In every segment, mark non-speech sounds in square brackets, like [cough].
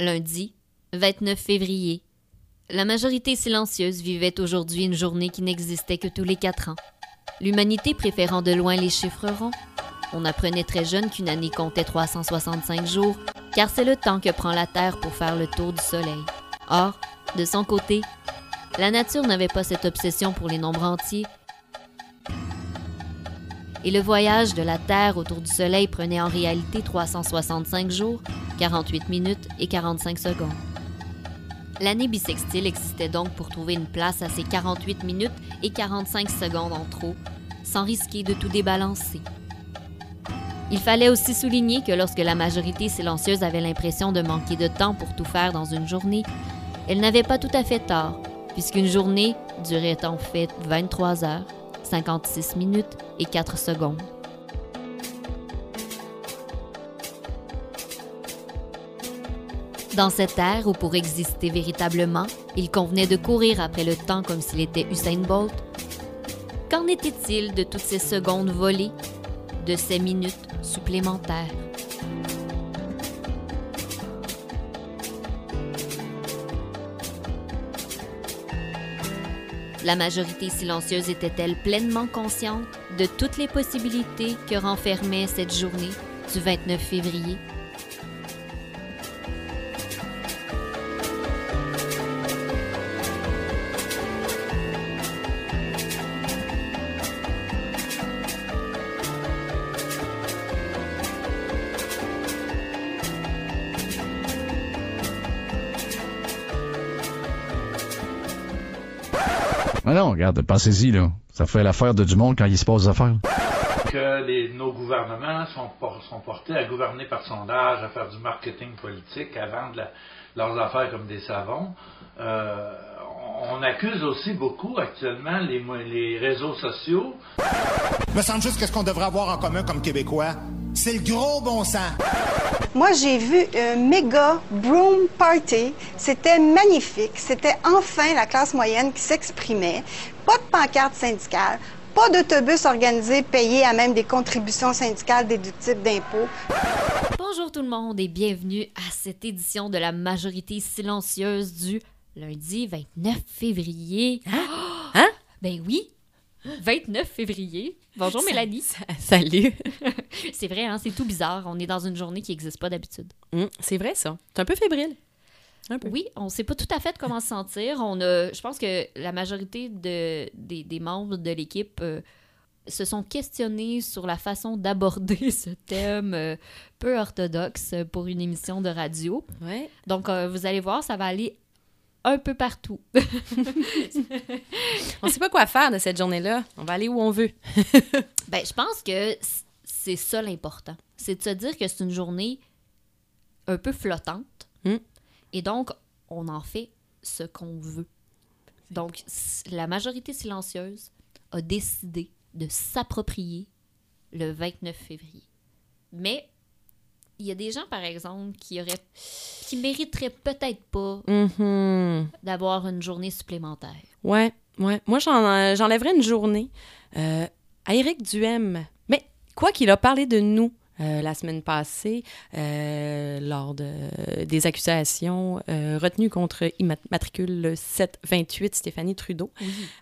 Lundi, 29 février. La majorité silencieuse vivait aujourd'hui une journée qui n'existait que tous les quatre ans. L'humanité préférant de loin les chiffres ronds. On apprenait très jeune qu'une année comptait 365 jours, car c'est le temps que prend la Terre pour faire le tour du Soleil. Or, de son côté, la nature n'avait pas cette obsession pour les nombres entiers. Et le voyage de la Terre autour du Soleil prenait en réalité 365 jours, 48 minutes et 45 secondes. L'année bissextile existait donc pour trouver une place à ces 48 minutes et 45 secondes en trop, sans risquer de tout débalancer. Il fallait aussi souligner que lorsque la majorité silencieuse avait l'impression de manquer de temps pour tout faire dans une journée, elle n'avait pas tout à fait tort, puisqu'une journée durait en fait 23 heures, 56 minutes et 4 secondes. Dans cette ère où pour exister véritablement, il convenait de courir après le temps comme s'il était Usain Bolt, qu'en était-il de toutes ces secondes volées, de ces minutes supplémentaires? La majorité silencieuse était-elle pleinement consciente de toutes les possibilités que renfermait cette journée du 29 février? Ah non, regarde, pensez-y, là. Ça fait l'affaire de du monde quand il se passe des affaires. que les- nos gouvernements sont, por- sont portés à gouverner par sondage, à faire du marketing politique, à vendre la- leurs affaires comme des savons. Euh, on accuse aussi beaucoup actuellement les, réseaux sociaux Me semble juste que ce qu'on devrait avoir en commun comme Québécois, c'est le gros bon sens. Moi, j'ai vu un méga broom party. C'était magnifique. C'était enfin la classe moyenne qui s'exprimait. Pas de pancarte syndicale, pas d'autobus organisé payé à même des contributions syndicales déductibles d'impôts. Bonjour tout le monde et bienvenue à cette édition de la majorité silencieuse du lundi 29 février. Hein? Ben oui, 29 février. Bonjour Mélanie. Salut. [laughs] C'est vrai, hein, c'est tout bizarre. On est dans une journée qui n'existe pas d'habitude. Hum, c'est vrai, ça. C'est un peu fébrile. Un peu. Oui, on ne sait pas tout à fait comment se sentir. On a, je pense que la majorité de, des, des membres de l'équipe euh, se sont questionnés sur la façon d'aborder [laughs] ce thème euh, peu orthodoxe pour une émission de radio. Ouais. Donc, euh, vous allez voir, ça va aller un peu partout. [laughs] On sait pas quoi faire de cette journée-là. On va aller où on veut. [laughs] ben, je pense que c'est ça l'important. C'est de se dire que c'est une journée un peu flottante. Mm. Et donc, on en fait ce qu'on veut. Donc, la majorité silencieuse a décidé de s'approprier le 29 février. Mais il y a des gens, par exemple, qui auraient qui mériteraient peut-être pas Mhm. d'avoir une journée supplémentaire. Ouais, ouais. Moi, j'en, euh, j'enlèverais une journée euh, à Éric Duhem. Mais quoi qu'il a parlé de nous euh, la semaine passée euh, lors de, des accusations euh, retenues contre immatricule 728 Stéphanie Trudeau,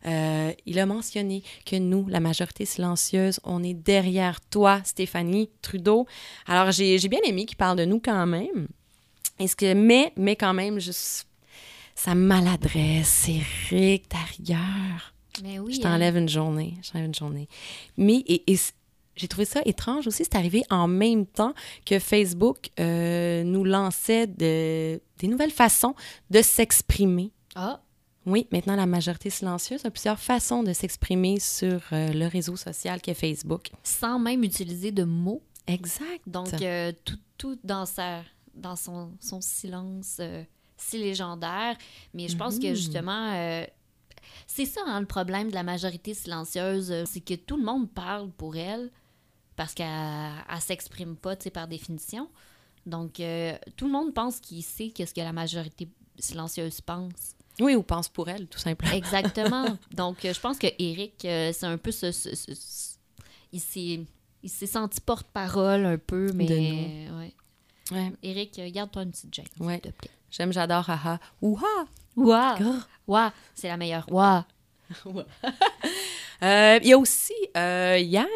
il a mentionné que nous, la majorité silencieuse, on est derrière toi, Stéphanie Trudeau. Alors, j'ai, bien aimé qu'il parle de nous quand même. Est-ce que, mais, mais quand même, juste sa maladresse, Eric, ta rigueur. Mais oui. Je hein. t'enlève une journée. Je t'enlève une journée. Mais et, et j'ai trouvé ça étrange aussi. C'est arrivé en même temps que Facebook euh, nous lançait de- des nouvelles façons de s'exprimer. Ah, Oui, maintenant, la majorité silencieuse a plusieurs façons de s'exprimer sur euh, le réseau social qu'est Facebook. sans même utiliser de mots. Exact. Donc, euh, tout, tout dans, sa, dans son, son silence si légendaire. Mais je pense que justement, euh, c'est ça hein, le problème de la majorité silencieuse, c'est que tout le monde parle pour elle parce qu'elle ne s'exprime pas tu sais, par définition. Donc, euh, tout le monde pense qu'il sait qu'est-ce que la majorité silencieuse pense. Oui, ou pense pour elle, tout simplement. Exactement. [laughs] Donc, euh, je pense que Eric, euh, c'est un peu ce. ce- ce- ce- il s'est il s'est senti porte-parole un peu, mais. De ouais. Ouais. Eric, garde-toi une petite gêne, Ouais. s'il te plaît. J'aime, j'adore, haha. Ouha! Ouah! Grrr. Ouah! C'est la meilleure. Ouah! [laughs] Euh, il y a aussi, euh, hier,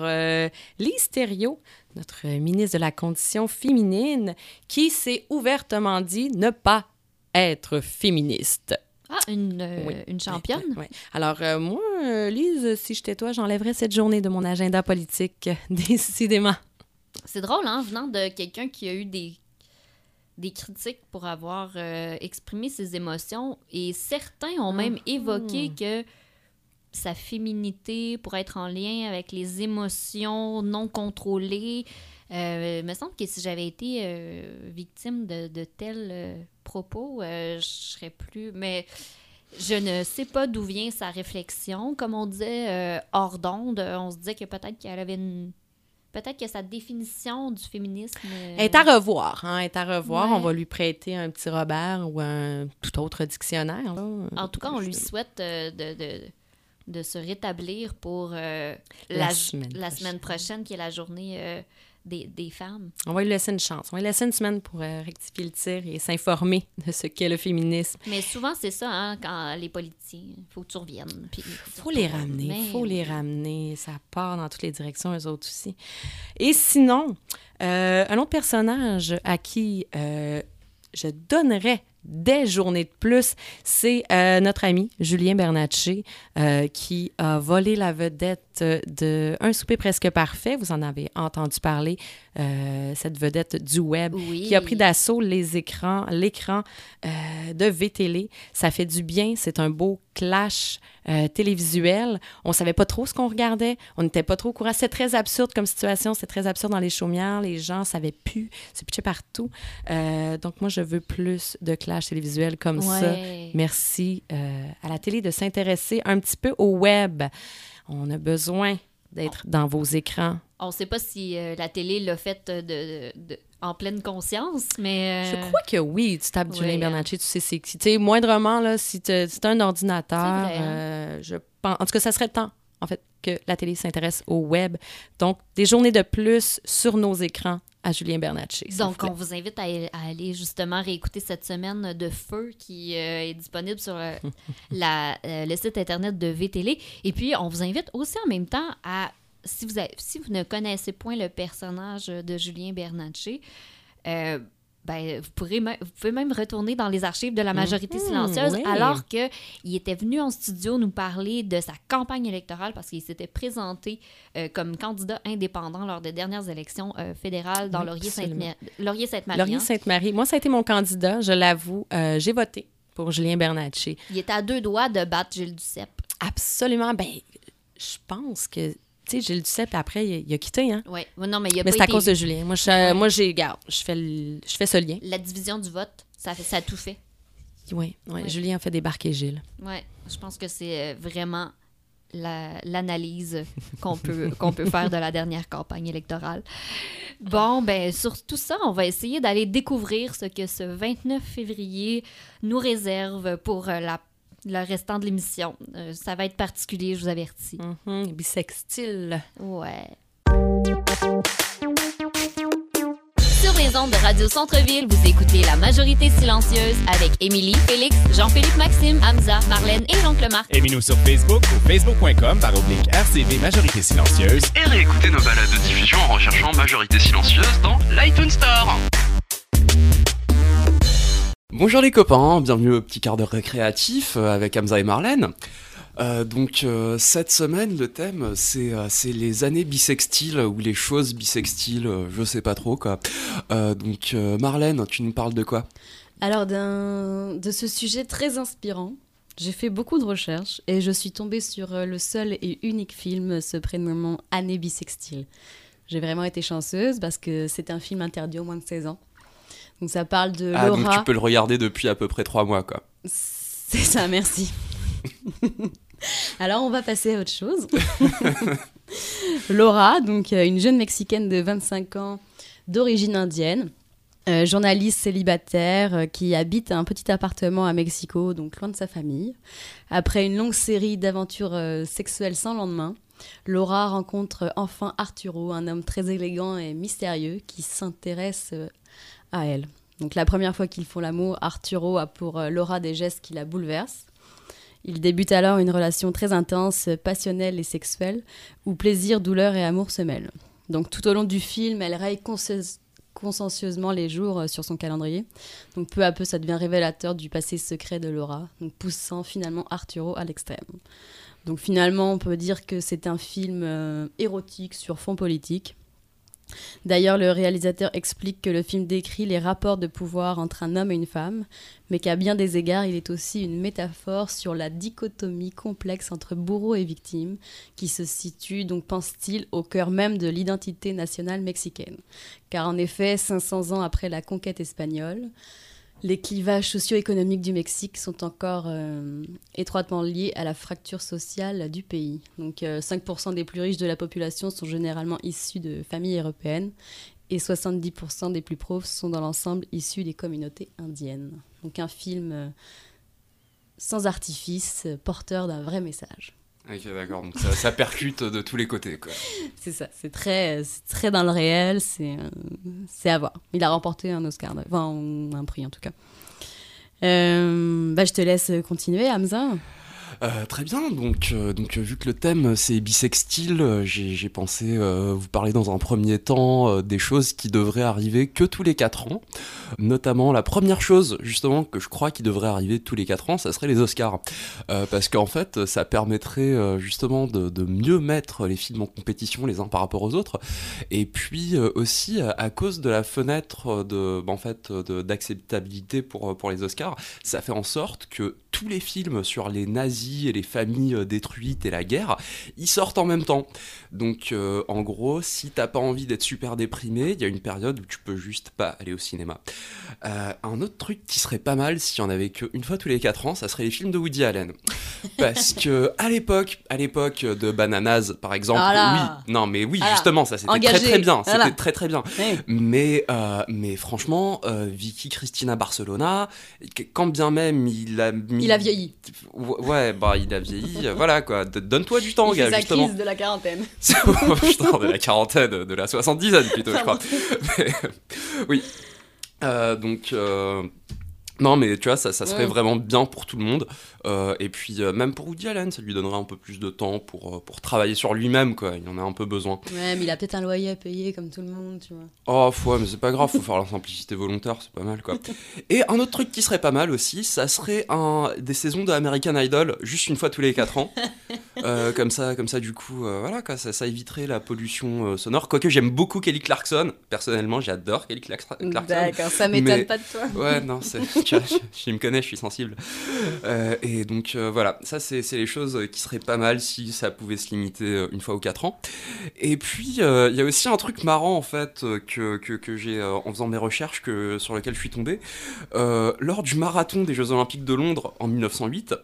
euh, Lise Thériault, notre ministre de la Condition féminine, qui s'est ouvertement dit ne pas être féministe. Ah, une, euh, Oui. une championne? Oui, oui. Alors, euh, moi, euh, Lise, si j'étais toi, j'enlèverais cette journée de mon agenda politique, [laughs] décidément. C'est drôle, hein, venant de quelqu'un qui a eu des, des critiques pour avoir exprimé ses émotions. Et certains ont même évoqué que sa féminité pourrait être en lien avec les émotions non contrôlées. Euh, il me semble que si j'avais été euh, victime de, de tels euh, propos, je serais plus. Mais je ne sais pas d'où vient sa réflexion. Comme on disait hors d'onde, on se disait que peut-être qu'elle avait une. Peut-être que sa définition du féminisme. euh, est à revoir, hein, est à revoir. Ouais. On va lui prêter un petit Robert ou un tout autre dictionnaire. là. En tout cas, on lui souhaite euh, de, de, de se rétablir pour euh, La la, semaine la prochaine. semaine prochaine, qui est la journée euh, des, des femmes. On va lui laisser une chance. On va lui laisser une semaine pour euh, rectifier le tir et s'informer de ce qu'est le féminisme. Mais souvent, c'est ça, hein, quand les politiciens, il faut que tu reviennes. tu faut les ramener, Mais faut les ramener. Ça part dans toutes les directions, eux autres aussi. Et sinon, un autre personnage à qui je donnerais des journées de plus, c'est euh, notre ami Julien Bernatchez, euh, qui a volé la vedette de Un souper presque parfait. Vous en avez entendu parler, euh, cette vedette du web Oui. qui a pris d'assaut les écrans, l'écran euh, de VTL. Ça fait du bien. C'est un beau clash euh, télévisuel. On savait pas trop ce qu'on regardait. On n'était pas trop au courant. C'est très absurde comme situation. C'est très absurde dans les chaumières. Les gens savaient plus. C'est pitché partout. Donc moi, je veux plus de clash télévisuel comme ça. Merci à la télé de s'intéresser un petit peu au web. On a besoin d'être dans vos écrans. On ne sait pas si euh, la télé l'a fait de, de- de- en pleine conscience, mais. euh, Je crois que oui, tu tapes ouais, Julien. Bernatchez, tu sais c'est qui. Tu sais, moindrement, là, si tu as un ordinateur, vrai, hein. euh, je pense... En tout cas, ça serait temps, en fait, que la télé s'intéresse au web. Donc, des journées de plus sur nos écrans à Julien Bernatchez. s'il vous Donc, on vous invite à, à aller justement réécouter cette semaine de Feu qui euh, est disponible sur euh, [laughs] la- euh, le site internet de VTL. Et puis, on vous invite aussi en même temps à, si vous, avez- si vous ne connaissez point le personnage de Julien Bernatchez, ben, vous, pourrez vous pouvez même retourner dans les archives de la majorité Mhm, silencieuse oui. alors qu'il était venu en studio nous parler de sa campagne électorale parce qu'il s'était présenté euh, comme candidat indépendant lors des dernières élections euh, fédérales dans Laurier-Sainte-Marie. Laurier-Sainte-Marie. Laurier hein. Sainte-Marie. Moi, ça a été mon candidat, je l'avoue. Euh, J'ai voté pour Julien Bernatchez. Il était à deux doigts de battre Gilles Duceppe. Absolument. Ben, je pense que, tu sais, Gilles Duceppe, après, il, il a quitté, hein? Oui, non, mais il a Mais c'est à cause de. Julien. Moi, je, moi j'ai, regarde, je fais, le- je fais ce lien. La division du vote, ça, fait- ça a tout fait. Oui, ouais, Ouais. Julien a fait débarquer Gilles. Oui, je pense que c'est euh, vraiment la- l'analyse qu'on peut, [laughs] qu'on peut faire de la dernière campagne électorale. Bon, ben sur tout ça, on va essayer d'aller découvrir ce que ce 29 février nous réserve pour euh, la, le restant de l'émission. Euh, ça va être particulier, je vous avertis. Mhm, Bisextile. Ouais. Sur les ondes de Radio Centre-Ville, vous écoutez La Majorité Silencieuse avec Émilie, Félix, Jean-Philippe Maxime, Hamza, Marlène et l'oncle Marc. Aimez-nous sur Facebook ou facebook.com par oblique RCV Majorité Silencieuse. et réécoutez nos balades de diffusion en recherchant Majorité Silencieuse dans l'iTunes Store. Bonjour les copains, bienvenue au petit quart d'heure récréatif euh, avec Hamza et Marlène. Euh, donc euh, cette semaine le thème c'est les années bisextiles ou les choses bisextiles, je sais pas trop quoi. Donc Marlène, tu nous parles de quoi? Alors, de ce sujet très inspirant, j'ai fait beaucoup de recherches et je suis tombée sur le seul et unique film se prénommant Année bisextile. J'ai vraiment été chanceuse parce que c'est un film interdit au moins de 16 ans. Donc ça parle de Ah donc tu peux le regarder depuis à peu près trois mois quoi. C'est ça, merci. Alors on va passer à autre chose. [laughs] Laura, donc euh, une jeune Mexicaine de 25 ans d'origine indienne, euh, journaliste célibataire euh, qui habite un petit appartement à Mexico, donc loin de sa famille. Après une longue série d'aventures euh, sexuelles sans lendemain, Laura rencontre enfin Arturo, un homme très élégant et mystérieux qui s'intéresse elle. Donc la première fois qu'ils font l'amour, Arturo a pour euh, Laura des gestes qui la bouleversent. Il débute alors une relation très intense, passionnelle et sexuelle, où plaisir, douleur et amour se mêlent. Donc tout au long du film, elle raye consciencieusement les jours euh, sur son calendrier. Donc peu à peu, ça devient révélateur du passé secret de Laura, poussant finalement Arturo à l'extrême. Donc finalement, on peut dire que c'est un film euh, érotique sur fond politique. D'ailleurs, le réalisateur explique que le film décrit les rapports de pouvoir entre un homme et une femme, mais qu'à bien des égards, il est aussi une métaphore sur la dichotomie complexe entre bourreau et victime, qui se situe, donc pense-t-il, au cœur même de l'identité nationale mexicaine. Car en effet, 500 ans après la conquête espagnole, les clivages socio-économiques du Mexique sont encore euh, étroitement liés à la fracture sociale du pays. Donc 5% euh, des plus riches de la population sont généralement issus de familles européennes et 70% des plus pauvres sont dans l'ensemble issus des communautés indiennes. Donc un film euh, sans artifice, porteur d'un vrai message. Ok, d'accord. Donc ça, percute de tous les côtés, [laughs] c'est ça. C'est très, très dans le réel. C'est, c'est à voir. Il a remporté un Oscar, enfin un prix en tout cas. Euh, bah, je te laisse continuer, Hamza. Euh, très bien, donc, euh, donc vu que le thème c'est bisextile, euh, j'ai pensé vous parler dans un premier temps des choses qui devraient arriver que tous les 4 ans. Notamment la première chose justement que je crois qui devrait arriver tous les 4 ans, ça serait les Oscars. parce qu'en fait ça permettrait justement de, mieux mettre les films en compétition les uns par rapport aux autres. Et puis aussi à cause de la fenêtre de, fait, d'acceptabilité pour les Oscars, ça fait en sorte que tous les films sur les nazis et les familles euh, détruites et la guerre, ils sortent en même temps. Donc euh, en gros, si t'as pas envie d'être super déprimé, il y a une période où tu peux juste pas aller au cinéma. Euh, un autre truc qui serait pas mal s'il y en avait qu'une fois tous les 4 ans, ça serait les films de Woody Allen. [laughs] Parce que à l'époque, à l'époque de Bananas par exemple, oui, non mais oui, justement, ça c'était très très bien, c'était très très bien. Mais mais franchement, Vicky Cristina Barcelona, quand bien même il a mis il a vieilli. Ouais, bah il a vieilli. voilà quoi. Donne-toi du temps, gars. justement. crise de la quarantaine. [laughs] Putain, de la quarantaine, de la soixante-dizaine plutôt, je crois. [laughs] oui. Euh, donc. Euh, non, mais tu vois, ça, ça serait vraiment bien pour tout le monde. Euh, et puis, euh, même pour Woody Allen, ça lui donnerait un peu plus de temps pour, euh, pour travailler sur lui-même, quoi. Il en a un peu besoin. Ouais, mais il a peut-être un loyer à payer comme tout le monde, tu vois. Oh, ouais, mais c'est pas grave, faut faire la simplicité volontaire, c'est pas mal, quoi. et un autre truc qui serait pas mal aussi, ça serait un, des saisons de American Idol, juste une fois tous les 4 ans. comme ça, comme ça, du coup, voilà, quoi, ça, ça, éviterait la pollution sonore. Quoique j'aime beaucoup Kelly Clarkson, personnellement, j'adore Kelly Clarkson. D'accord, ça m'étonne pas de toi. Ouais, non, c'est je, me connais, je suis sensible. Euh, et donc euh, voilà, ça c'est les choses qui seraient pas mal si ça pouvait se limiter euh, une fois ou quatre ans. Et puis il y a aussi un truc marrant en fait que, j'ai en faisant mes recherches que, sur lequel je suis tombé. lors du marathon des Jeux Olympiques de Londres en 1908,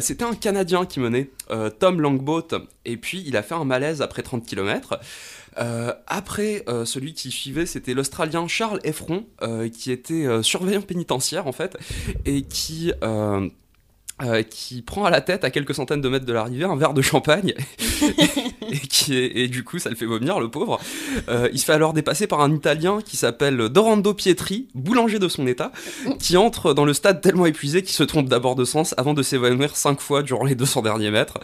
c'était un Canadien qui menait, Tom Longboat, et puis il a fait un malaise après 30 km. Euh, après, euh, celui qui suivait, c'était l'Australien Charles Effron, euh, qui était surveillant pénitentiaire en fait, et qui euh, qui prend à la tête à quelques centaines de mètres de l'arrivée un verre de champagne [laughs] et, qui est, et du coup ça le fait vomir le pauvre. Euh, il se fait alors dépasser par un Italien qui s'appelle Dorando Pietri, boulanger de son état, qui entre dans le stade tellement épuisé qu'il se trompe d'abord de sens avant de s'évanouir cinq fois durant les 200 derniers mètres.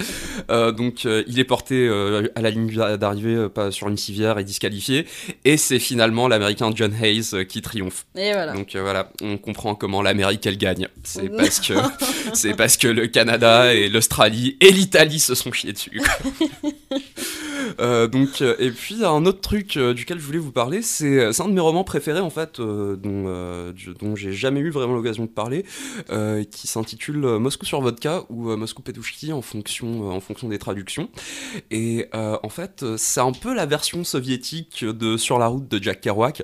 Euh, donc il est porté à la ligne d'arrivée pas sur une civière et disqualifié et c'est finalement l'américain John Hayes qui triomphe. Et voilà. Donc voilà, on comprend comment l'Amérique elle gagne. C'est parce que [laughs] c'est parce que le Canada et l'Australie et l'Italie se sont chiés dessus. [laughs] Euh, donc, euh, et puis un autre truc euh, duquel je voulais vous parler, c'est un de mes romans préférés en fait, dont, dont j'ai jamais eu vraiment l'occasion de parler, qui s'intitule Moscou sur vodka ou Moscou Petouchki en fonction, en fonction des traductions. Et en fait, c'est un peu la version soviétique de Sur la route de Jack Kerouac.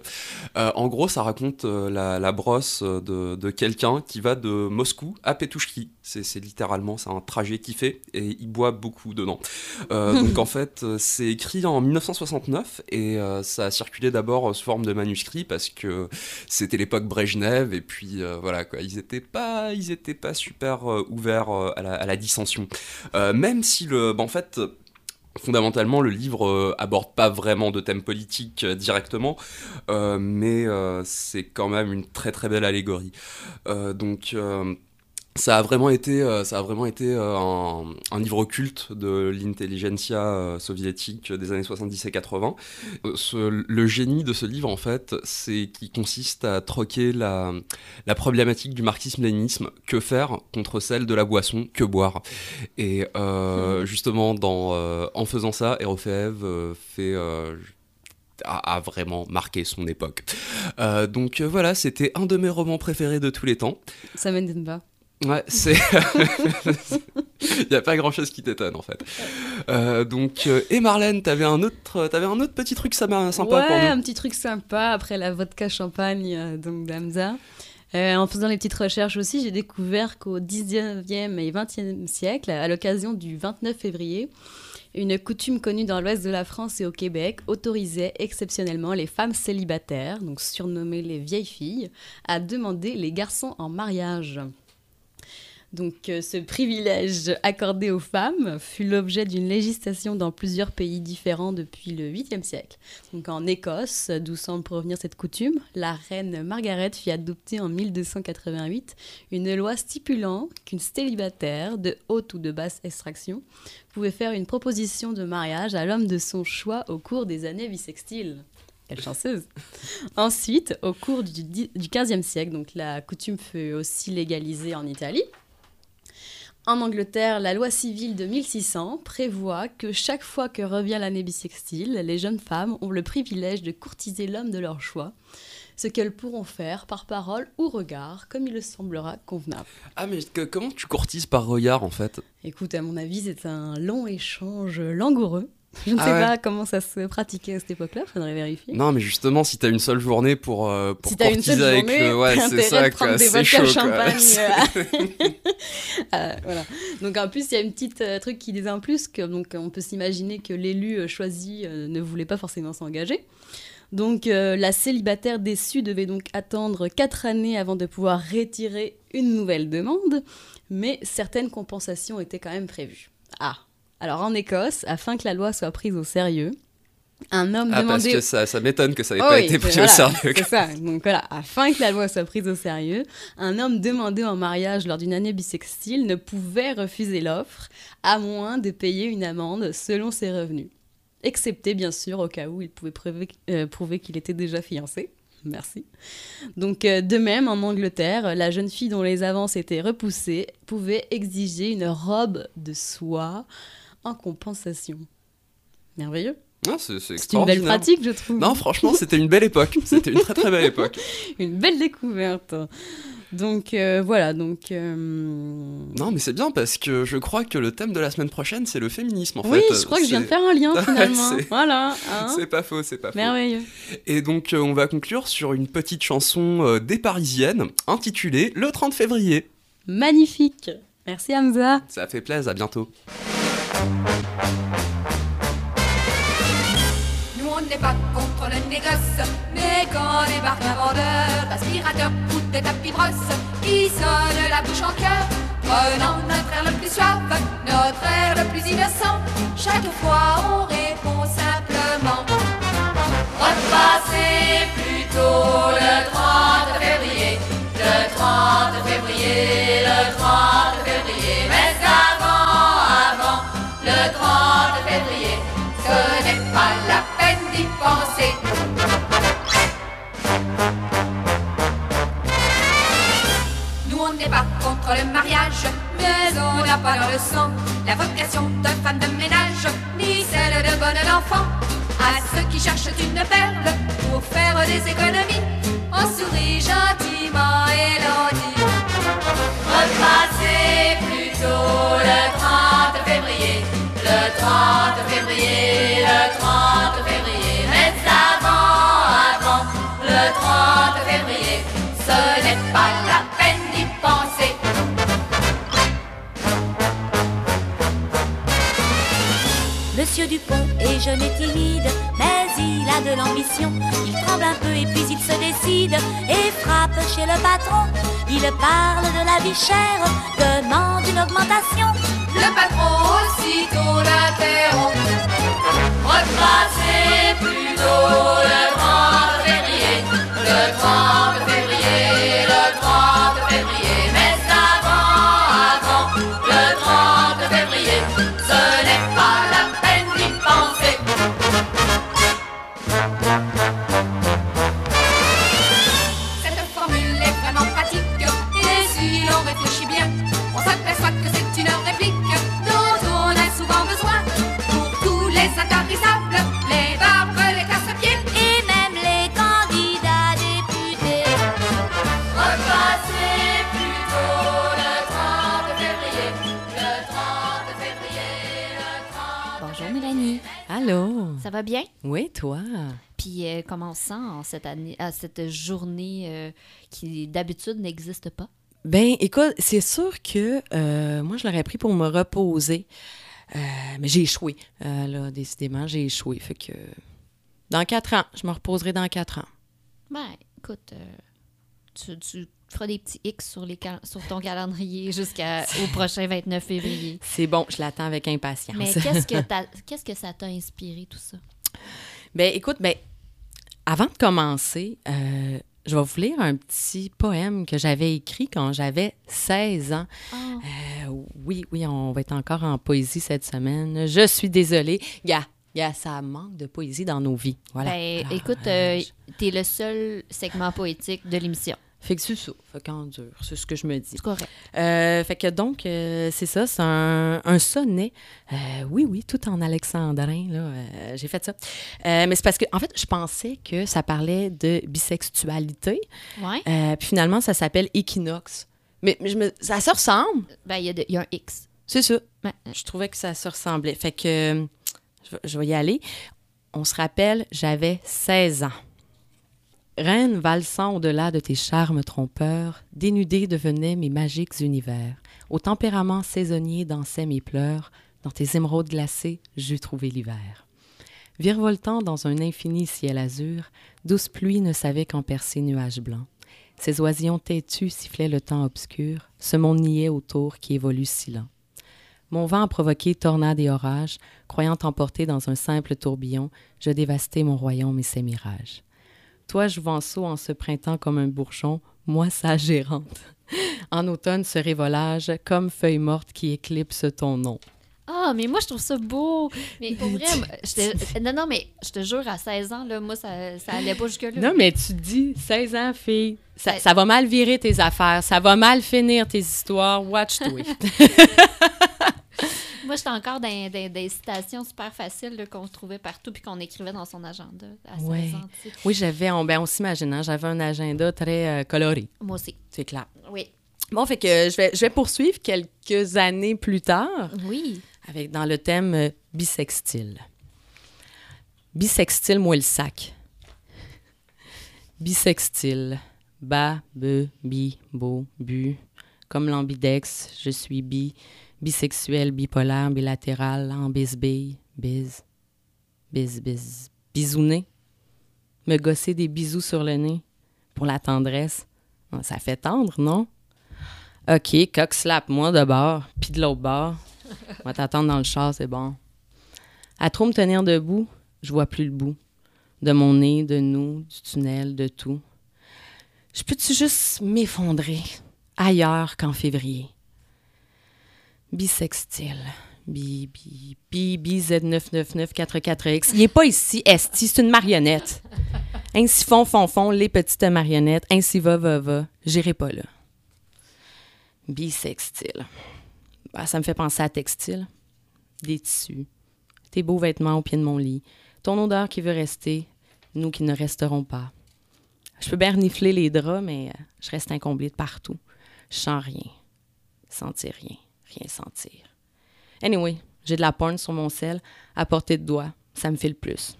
en gros, ça raconte la, la, brosse de, de quelqu'un qui va de Moscou à Petouchki. C'est littéralement, c'est un trajet qu'il fait et il boit beaucoup dedans. [laughs] donc en fait, c'est écrit en 1969 et euh, ça a circulé d'abord sous forme de manuscrit parce que c'était l'époque Brejnev et puis euh, voilà quoi, ils étaient pas, ils étaient pas super euh, ouverts à la, dissension. même si le, bah, en fait fondamentalement, le livre aborde pas vraiment de thème politique directement, mais c'est quand même une très très belle allégorie. Donc ça a vraiment été, euh, ça a vraiment été euh, un, un livre culte de l'intelligentsia euh, soviétique des années 70 et 80. Euh, ce- le génie de ce livre, en fait, c'est qu'il consiste à troquer la, la problématique du marxisme-léninisme, que faire contre celle de la boisson, que boire. Et euh, justement, dans, euh, en faisant ça, Erofeev euh, fait... a, a vraiment marqué son époque. Euh, donc euh, voilà, c'était un de mes romans préférés de tous les temps. Ça m'étonne pas. Ouais, c'est. [laughs] Il n'y a pas grand chose qui t'étonne en fait. Euh, donc, euh, et Marlène, t'avais un autre, t'avais un autre petit truc sympa, sympa ouais, pour nous. un petit truc sympa après la vodka champagne euh, donc d'Amza. En faisant les petites recherches aussi, j'ai découvert qu'au 19e et 20e siècle, à l'occasion du 29 février, une coutume connue dans l'ouest de la France et au Québec autorisait exceptionnellement les femmes célibataires, donc surnommées les vieilles filles, à demander les garçons en mariage. Donc euh, ce privilège accordé aux femmes fut l'objet d'une législation dans plusieurs pays différents depuis le 8e siècle. Donc en Écosse, d'où semble provenir cette coutume, la reine Margaret fit adopter en 1288 une loi stipulant qu'une célibataire de haute ou de basse extraction pouvait faire une proposition de mariage à l'homme de son choix au cours des années bissextiles. Quelle chanceuse [laughs] Ensuite, au cours du, du 15e siècle, donc la coutume fut aussi légalisée en Italie. En Angleterre, la loi civile de 1600 prévoit que chaque fois que revient l'année bissextile, les jeunes femmes ont le privilège de courtiser l'homme de leur choix, ce qu'elles pourront faire par parole ou regard, comme il leur semblera convenable. Ah, mais que- comment tu courtises par regard en fait? Écoute, à mon avis, c'est un long échange langoureux. Je ne Ah sais ouais. pas comment ça se pratiquait à cette époquque-là, faudrait vérifier. Non, mais justement, si t'as une seule journée pour, euh, pour si t'as une seule avec journée, le. Ouais, c'est ça, de quoi. des C'est chaud, champagne. [laughs] Euh, [laughs] euh, voilà. Donc en plus, il y a une petite euh, truc qui disait en plus que donc on peut s'imaginer que l'élu euh, choisi euh, ne voulait pas forcément s'engager. Donc euh, la célibataire déçue devait donc attendre quatre années avant de pouvoir retirer une nouvelle demande, mais certaines compensations étaient quand même prévues. Ah, alors en Écosse, afin que la loi soit prise au sérieux, un homme Ah, parce demandait que ça, ça m'étonne que ça ait Oh pas oui, été pris voilà, au sérieux. C'est ça. Donc voilà, afin que la loi soit prise au sérieux, un homme demandé en mariage lors d'une année bissextile ne pouvait refuser l'offre, à moins de payer une amende selon ses revenus. Excepté, bien sûr, au cas où il pouvait prouver, euh, prouver qu'il était déjà fiancé. Merci. Donc, euh, de même, en Angleterre, la jeune fille dont les avances étaient repoussées pouvait exiger une robe de soie en compensation. Merveilleux. Non, c'est une belle pratique, je trouve. Non, franchement, c'était une belle époque. [laughs] C'était une très très belle époque. [laughs] une belle découverte. Donc euh, voilà, donc euh, Non, mais c'est bien parce que je crois que le thème de la semaine prochaine, c'est le féminisme en oui, fait. je crois que je viens de faire un lien [laughs] finalement. C'est- voilà, hein. C'est pas faux, c'est pas faux. merveilleux. Et donc, euh, on va conclure sur une petite chanson des Parisiennes intitulée Le 30 février. Magnifique. Merci Hamza. Ça fait plaisir, à bientôt. Nous on n'est pas contre le négoce, mais quand débarque un vendeur d'aspirateur ou de tapis brosse, qui sonne la bouche en cœur, prenant notre air le plus suave, notre air le plus innocent, chaque fois on répond simplement. Repassez plutôt le mariage, mais on n'a pas dans le sang la vocation de femme de ménage, ni celle de bonne d'enfant. À ceux qui cherchent une perle pour faire des économies, on sourit gentiment et l'on dit Repassez plutôt le 30 février, le 30 février, le 30 février, mais avant, avant, le 30 février, ce n'est pas Monsieur Dupont est jeune et timide, mais il a de l'ambition. Il tremble un peu et puis il se décide et frappe chez le patron. Il parle de la vie chère, demande une augmentation. Le patron aussitôt l'interrompt. Repassez plutôt le 30 février, le 30 février, le 30 Bonjour Mélanie. Allô? Ça va bien? Oui, toi? Puis euh, comment on se sent en cette, année, à cette journée euh, qui d'habitude n'existe pas? Ben, écoute, c'est sûr que euh, moi, je l'aurais pris pour me reposer. Mais j'ai échoué. Là, décidément, j'ai échoué. Fait que dans quatre ans, je me reposerai dans quatre ans. Ben, écoute, euh, tu, tu feras des petits X sur, les sur ton calendrier jusqu'au [laughs] prochain 29 février. C'est bon, je l'attends avec impatience. Mais qu'est-ce que, [laughs] t'as- qu'est-ce que ça t'a inspiré, tout ça? Ben, écoute, ben, avant de commencer, euh, je vais vous lire un petit poème que j'avais écrit quand j'avais 16 ans. Ah. Euh, oui, oui, on va être encore en poésie cette semaine. Je suis désolée. Gars, gars, ça manque de poésie dans nos vies. Voilà. Ben, Alors, écoute, euh, euh, t'es le seul segment poétique de l'émission. Fait que c'est ça. Fait qu'en dur, c'est ce que je me dis. C'est correct. Euh, fait que donc, euh, c'est ça, c'est un, un sonnet. Euh, oui, oui, tout en alexandrin, là. j'ai fait ça. Mais c'est parce que, en fait, je pensais que ça parlait de bisexualité. Ouais. Puis finalement, ça s'appelle équinoxe. Mais, mais je me, ça se ressemble. Ben, il y, y a un X. C'est ça. Ouais. Je trouvais que ça se ressemblait. Fait que je vais y aller. On se rappelle, j'avais 16 ans. Reine valsant au-delà de tes charmes trompeurs, dénudés devenaient mes magiques univers. Au tempérament saisonnier dansaient mes pleurs, dans tes émeraudes glacées, j'eus trouvé l'hiver. Virevoltant dans un infini ciel azur, douce pluie ne savait qu'en percer nuages blancs. Ces oisillons têtus sifflaient le temps obscur, ce monde niait autour qui évolue si lent. Mon vent a provoqué tornades et orages, croyant t'emporter dans un simple tourbillon, je dévastais mon royaume et ses mirages. Toi, jouvenceau en ce printemps comme un bourgeon, moi, sage gérante. [laughs] En automne, ce révolage, comme feuille morte qui éclipse ton nom. Ah, mais moi, je trouve ça beau. Mais pour vrai, je [laughs] non, non, mais je te jure, à 16 ans, là, moi, ça, ça allait pas jusque-là. Non, mais tu dis 16 ans, fille. Ça, Ben- ça va mal virer tes affaires, ça va mal finir tes histoires. Watch toi. [laughs] Moi, j'étais encore dans, dans- des citations super faciles qu'on trouvait partout puis qu'on écrivait dans son agenda à 16 Ouais. ans. tu sais. Oui, j'avais, on, ben, on s'imagine, hein, j'avais un agenda très euh, coloré. Moi aussi. C'est clair. Oui. Bon, fait que je vais, je vais poursuivre quelques années plus tard Oui. avec, dans le thème euh, bisextile. Bisextile, moi le sac. Bisextile. Ba, be, bi, bo, bu. Comme l'ambidex, je suis bi. Bisexuel, bipolaire, bilatéral, en bisbille, bis. Bis, bis. Bisouner. Me gosser des bisous sur le nez. Pour la tendresse. Ça fait tendre, non? OK, coq slap moi de bord, puis de l'autre bord. On va t'attendre dans le char, c'est bon. À trop me tenir debout, je vois plus le bout. De mon nez, de nous, du tunnel, de tout. Je peux-tu juste m'effondrer ailleurs qu'en février? Bisextile. Bi, bi, bi, bi, Z99944X. Il est pas ici, Esti, c'est une marionnette. Ainsi font, font, font, les petites marionnettes. Ainsi va, va, va. J'irai pas là. Bisextile. Ah, ça me fait penser à textile. Des tissus. Tes beaux vêtements au pied de mon lit. Ton odeur qui veut rester. Nous qui ne resterons pas. Je peux bien renifler les draps, mais euh, je reste incomblée de partout. Je sens rien. Sentir rien. Rien sentir. Anyway, j'ai de la porn sur mon sel, à portée de doigt. Ça me file plus.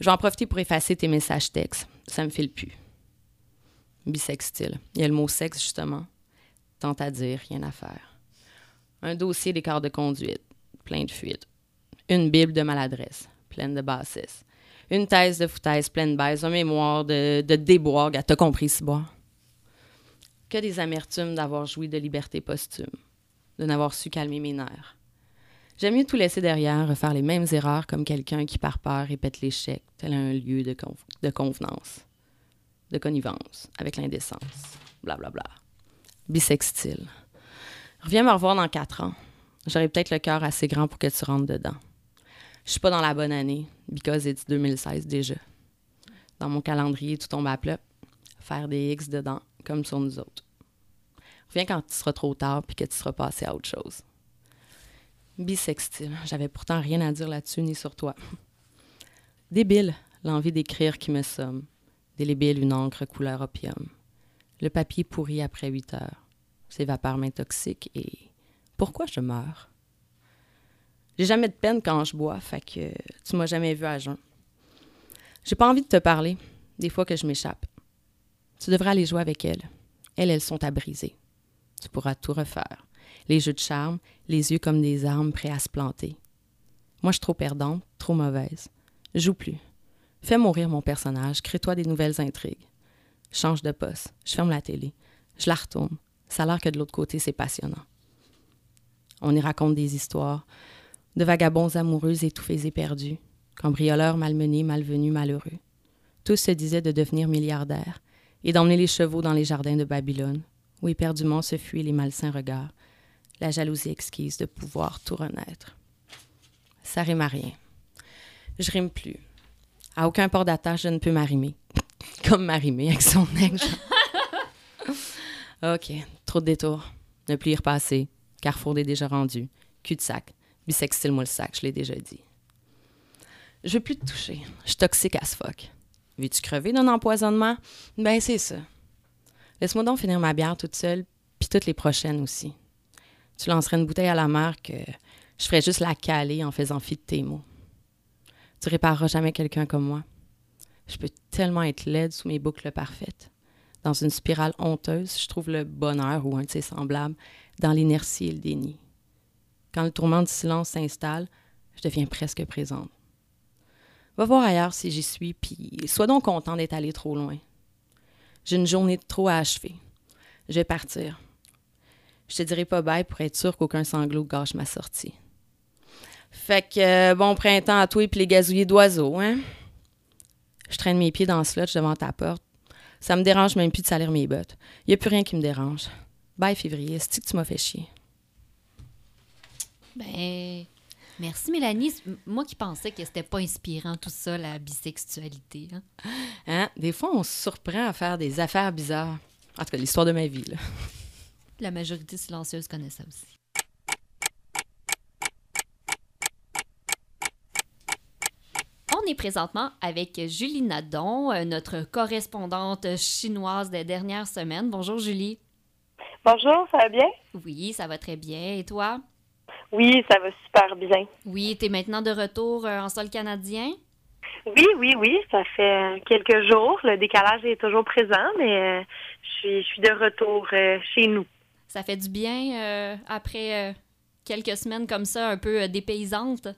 Je vais en profiter pour effacer tes messages textes. Ça me file plus. Bisextile. Il y a le mot sexe, justement. Tant à dire, rien à faire. Un dossier d'écart de conduite, plein de fuites. Une bible de maladresse, pleine de bassesse. Une thèse de foutaise, pleine de baise. Un mémoire de, de déboire. T'as compris, boire? Que des amertumes d'avoir joui de liberté posthume. De n'avoir su calmer mes nerfs. J'aime mieux tout laisser derrière, refaire les mêmes erreurs comme quelqu'un qui par peur répète l'échec, tel un lieu de, conv- de convenance, de connivence, avec l'indécence, blablabla. Bisextile. Reviens me revoir dans quatre ans. J'aurai peut-être le cœur assez grand pour que tu rentres dedans. Je suis pas dans la bonne année, because it's 2016 déjà. Dans mon calendrier, tout tombe à plat. Faire des X dedans, comme sur nous autres. Reviens quand tu seras trop tard puis que tu seras passé à autre chose. Bisextile. J'avais pourtant rien à dire là-dessus ni sur toi. Débile, l'envie d'écrire qui me somme. Délébile, une encre couleur opium. Le papier pourri après huit heures. Ces vapeurs m'intoxiquent et pourquoi je meurs? J'ai jamais de peine quand je bois, fait que tu m'as jamais vu à jeun. J'ai pas envie de te parler, des fois que je m'échappe. Tu devrais aller jouer avec elles. Elles, elles sont à briser. Tu pourras tout refaire. Les jeux de charme, les yeux comme des armes prêts à se planter. Moi, je suis trop perdante, trop mauvaise. Joue plus. Fais mourir mon personnage, crée-toi des nouvelles intrigues. Change de poste, je ferme la télé, je la retourne. Ça a l'air que de l'autre côté, c'est passionnant. On y raconte des histoires de vagabonds amoureux étouffés et perdus, cambrioleurs malmenés, malvenus, malheureux. Tous se disaient de devenir milliardaires et d'emmener les chevaux dans les jardins de Babylone, où éperdument se fuient les malsains regards, la jalousie exquise de pouvoir tout renaître. Ça rime à rien. Je rime plus. À aucun port d'attache, je ne peux m'arrimer. [laughs] Comme m'arrimer avec son ex. [laughs] OK, trop de détours. Ne plus y repasser. Carrefour est déjà rendu. Cul-de-sac. Bisextile, moi le sac, je l'ai déjà dit. Je veux plus te toucher. Je suis toxique as fuck. Veux-tu crever d'un empoisonnement? Ben, c'est ça. Laisse-moi donc finir ma bière toute seule, puis toutes les prochaines aussi. Tu lancerais une bouteille à la mer que je ferais juste la caler en faisant fi de tes mots. Tu répareras jamais quelqu'un comme moi. Je peux tellement être laide sous mes boucles parfaites. Dans une spirale honteuse, je trouve le bonheur ou un de ses semblables dans l'inertie et le déni. Quand le tourment du silence s'installe, je deviens presque présente. Va voir ailleurs si j'y suis, puis sois donc content d'être allé trop loin. J'ai une journée de trop à achever. Je vais partir. Je te dirai pas bye pour être sûr qu'aucun sanglot gâche ma sortie. Fait que euh, bon printemps à toi et puis les gazouillers d'oiseaux, hein? Je traîne mes pieds dans le slotch devant ta porte. Ça me dérange même plus de salir mes bottes. Y a plus rien qui me dérange. Bye février, c'est que tu m'as fait chier? Ben, merci Mélanie. Moi qui pensais que c'était pas inspirant tout ça, la bisexualité. hein. Hein? Des fois, on se surprend à faire des affaires bizarres. En tout cas, l'histoire de ma vie, là. La majorité silencieuse connaît ça aussi. On est présentement avec Julie Nadon, euh, notre correspondante chinoise des dernières semaines. Bonjour Julie. Bonjour, ça va bien? Oui, ça va très bien. Et toi? Oui, ça va super bien. Oui, tu es maintenant de retour euh, en sol canadien? Oui, oui, oui, ça fait quelques jours. Le décalage est toujours présent, mais euh, je suis, je suis de retour euh, chez nous. Ça fait du bien euh, après euh, quelques semaines comme ça, un peu euh, dépaysantes?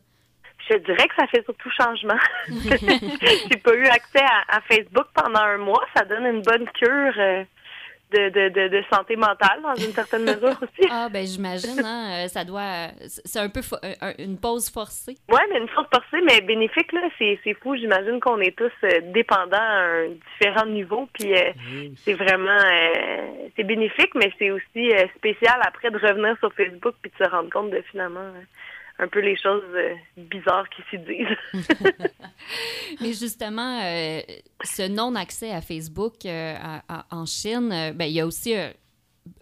Je dirais que ça fait surtout changement. [laughs] [laughs] J'ai pas eu accès à, à Facebook pendant un mois. Ça donne une bonne cure euh, de, de, de, de santé mentale dans une certaine mesure aussi. [laughs] Ah, ben j'imagine, hein, euh, ça doit... euh, C'est un peu une pause forcée. Oui, mais une chose forcée, mais bénéfique, là, c'est, c'est fou. J'imagine qu'on est tous euh, dépendants à un différent niveau. Puis euh, c'est vraiment euh, c'est bénéfique, mais c'est aussi euh, spécial après de revenir sur Facebook puis de se rendre compte de finalement euh, un peu les choses euh, bizarres qui s'y disent. [laughs] Mais justement, euh, ce non-accès à Facebook euh, à- à- en Chine, ben, il y a aussi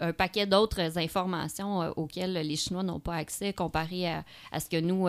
un paquet d'autres informations auxquelles les Chinois n'ont pas accès comparé à, à ce que nous,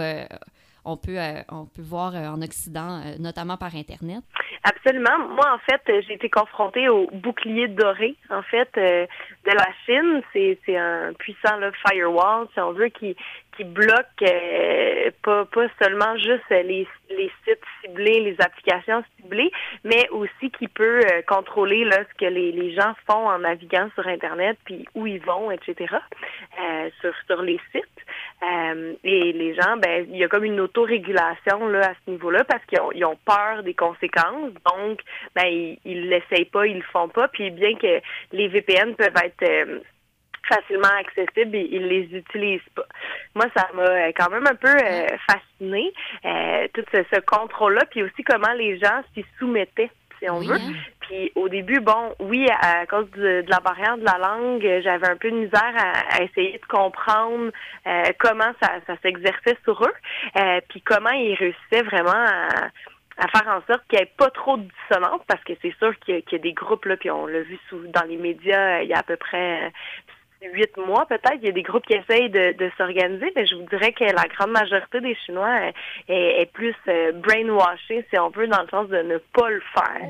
on, peut, on peut voir en Occident, notamment par Internet. Absolument. Moi, en fait, j'ai été confrontée au bouclier doré, en fait, euh, de la Chine. C'est, c'est un puissant là, firewall, si on veut, qui, qui bloque euh, pas, pas seulement juste les, les sites ciblés, les applications ciblées, mais aussi qui peut euh, contrôler là, ce que les, les gens font en naviguant sur Internet, puis où ils vont, etc., euh, sur, sur les sites. Euh, et les gens, ben, il y a comme une autorégulation là, à ce niveau-là parce qu'ils ont, ils ont peur des conséquences. Donc, ben, ils, ils l'essayent pas, ils le font pas. Puis bien que les VPN peuvent être euh, facilement accessibles et ils les utilisent pas. Moi, ça m'a euh, quand même un peu euh, fasciné, euh, tout ce, ce contrôle-là, puis aussi comment les gens s'y soumettaient si on Oui, veut. hein. Puis au début, bon, oui, à cause de, de la barrière de la langue, j'avais un peu de misère à, à essayer de comprendre euh, comment ça, ça s'exerçait sur eux, euh, puis comment ils réussissaient vraiment à, à faire en sorte qu'il n'y ait pas trop de dissonance, parce que c'est sûr qu'il y, a- qu'il y a des groupes, là, puis on l'a vu sous, dans les médias euh, il y a à peu près huit mois peut-être, il y a des groupes qui essayent de, de s'organiser, mais je vous dirais que la grande majorité des Chinois euh, est, est plus euh, brainwashée, si on veut, dans le sens de ne pas le faire.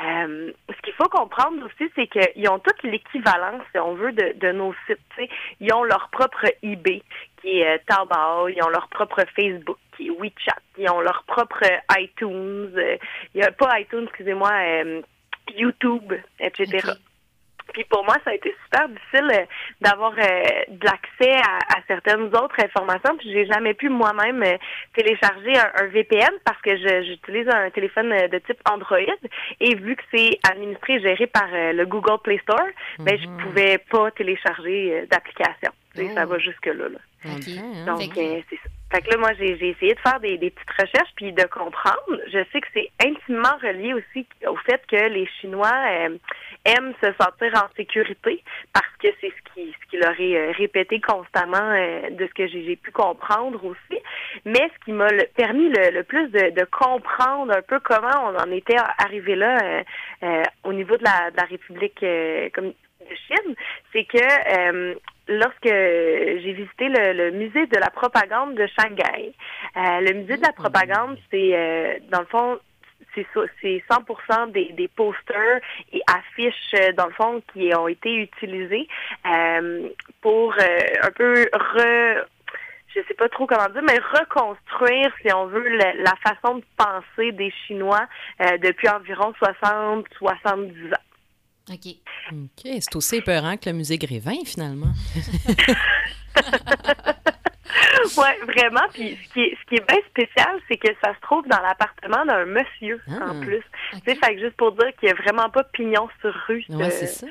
Euh, ce qu'il faut comprendre aussi, c'est qu'ils ont toute l'équivalence, si on veut, de, de nos sites. Ils ont leur propre eBay, qui est Taobao, ils ont leur propre Facebook, qui est WeChat, ils ont leur propre iTunes, euh, il y a pas iTunes, excusez-moi, euh, YouTube, etc. Puis pour moi, ça a été super difficile euh, d'avoir euh, de l'accès à, à certaines autres informations. Puis j'ai jamais pu moi-même euh, télécharger un, un VPN parce que j'utilise un téléphone de type Android. Et vu que c'est administré et géré par le Google Play Store, ben je pouvais pas télécharger d'application. Ça va jusque là. là. Donc, c'est ça. Fait que là, moi, j'ai essayé de faire des, des petites recherches puis de comprendre. Je sais que c'est intimement relié aussi au fait que les Chinois euh, aiment se sentir en sécurité parce que c'est ce qui, ce qui leur est euh, répété constamment euh, de ce que j'ai pu comprendre aussi. Mais ce qui m'a permis le, le plus de, de comprendre un peu comment on en était arrivé là euh, euh, au niveau de la, de la République comme de Chine, c'est que lorsque j'ai visité le, le musée de la propagande de Shanghai, euh, le musée de la propagande, c'est euh, dans le fond c'est ça- c'est 100% des, des posters et affiches euh, dans le fond qui ont été utilisés euh, pour euh, un peu re je sais pas trop comment dire, mais reconstruire, si on veut, la, la façon de penser des Chinois euh, depuis environ 60-70 ans. OK. OK, c'est aussi épeurant que le musée Grévin, finalement. [laughs] ouais, vraiment. Puis ce qui est, ce qui est bien spécial, c'est que ça se trouve dans l'appartement d'un monsieur en plus. Tu sais, fait que juste pour dire qu'il n'y a vraiment pas pignon sur rue ce, Ouais, c'est ça.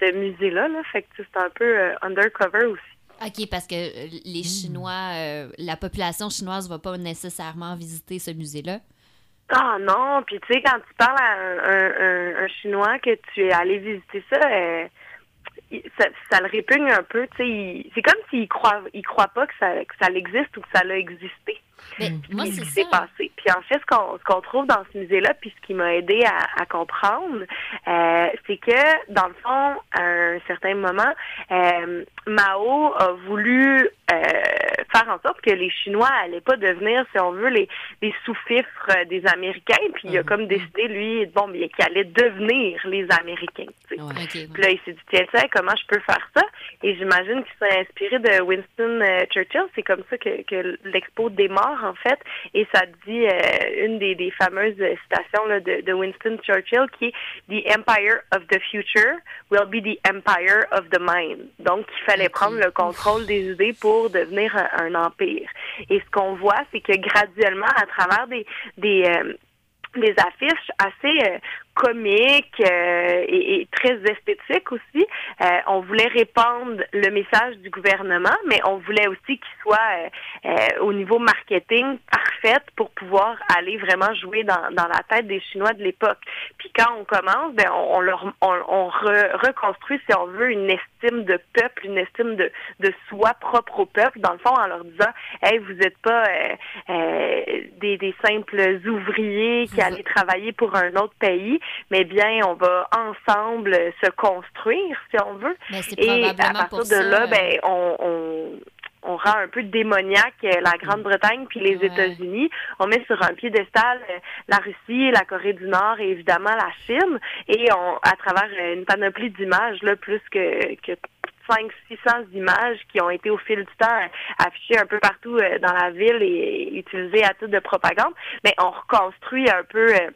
ce musée-là. Là. Fait que c'est un peu euh, undercover aussi. OK, parce que euh, les Hmm. Chinois, euh, la population chinoise va pas nécessairement visiter ce musée-là. Ah non, puis tu sais, quand tu parles à un, un- un- Chinois que tu es allé visiter ça, euh, ça, ça le répugne un peu. Tu sais, il- c'est comme s'il croit, il croit pas que ça, que ça existe ou que ça l'a existé. Mais moi, Puis c'est ce qui s'est passé. Puis en fait, ce qu'on ce qu'on trouve dans ce musée-là, puis ce qui m'a aidé à, à comprendre, euh, c'est que dans le fond, à un certain moment, euh, Mao a voulu euh, faire en sorte que les Chinois allaient pas devenir, si on veut, les, les sous-fifres euh, des Américains. Puis il a comme décidé, lui, bon, bien, qu'il allait devenir les Américains. Puis là, il s'est dit, tiens, tiens, comment je peux faire ça? Et j'imagine qu'il s'est inspiré de Winston euh, Churchill. C'est comme ça que, que l'expo démarre, en fait. Et ça dit euh, une des, des fameuses citations là, de, de Winston Churchill qui est The Empire of the future will be the empire of the mind. Donc, il fallait prendre le contrôle des idées pour devenir un, empire. Et ce qu'on voit, c'est que graduellement, à travers des, des, euh, affiches assez euh, comiques euh, et, et très esthétiques aussi. Euh, on voulait répandre le message du gouvernement, mais on voulait aussi qu'il soit euh, euh, au niveau marketing parfaite pour pouvoir aller vraiment jouer dans, dans la tête des Chinois de l'époque. Puis quand on commence, ben on, on leur on, on re- reconstruit, si on veut, une estime de peuple, une estime de, de soi propre au peuple, dans le fond, en leur disant Hey, vous n'êtes pas euh, euh, des, des simples ouvriers qui allaient travailler pour un autre pays, mais bien on va ensemble se construire, si on veut. Ben, Et à partir de ça, là, ben on, on on rend un peu démoniaque la Grande-Bretagne puis les États-Unis. On met sur un piédestal euh, la Russie, la Corée du Nord et évidemment la Chine. Et on, à travers euh, une panoplie d'images, là, plus que, que 5 600 images qui ont été au fil du temps euh, affichées un peu partout dans la ville et utilisées à titre de propagande, mais on reconstruit un peu euh,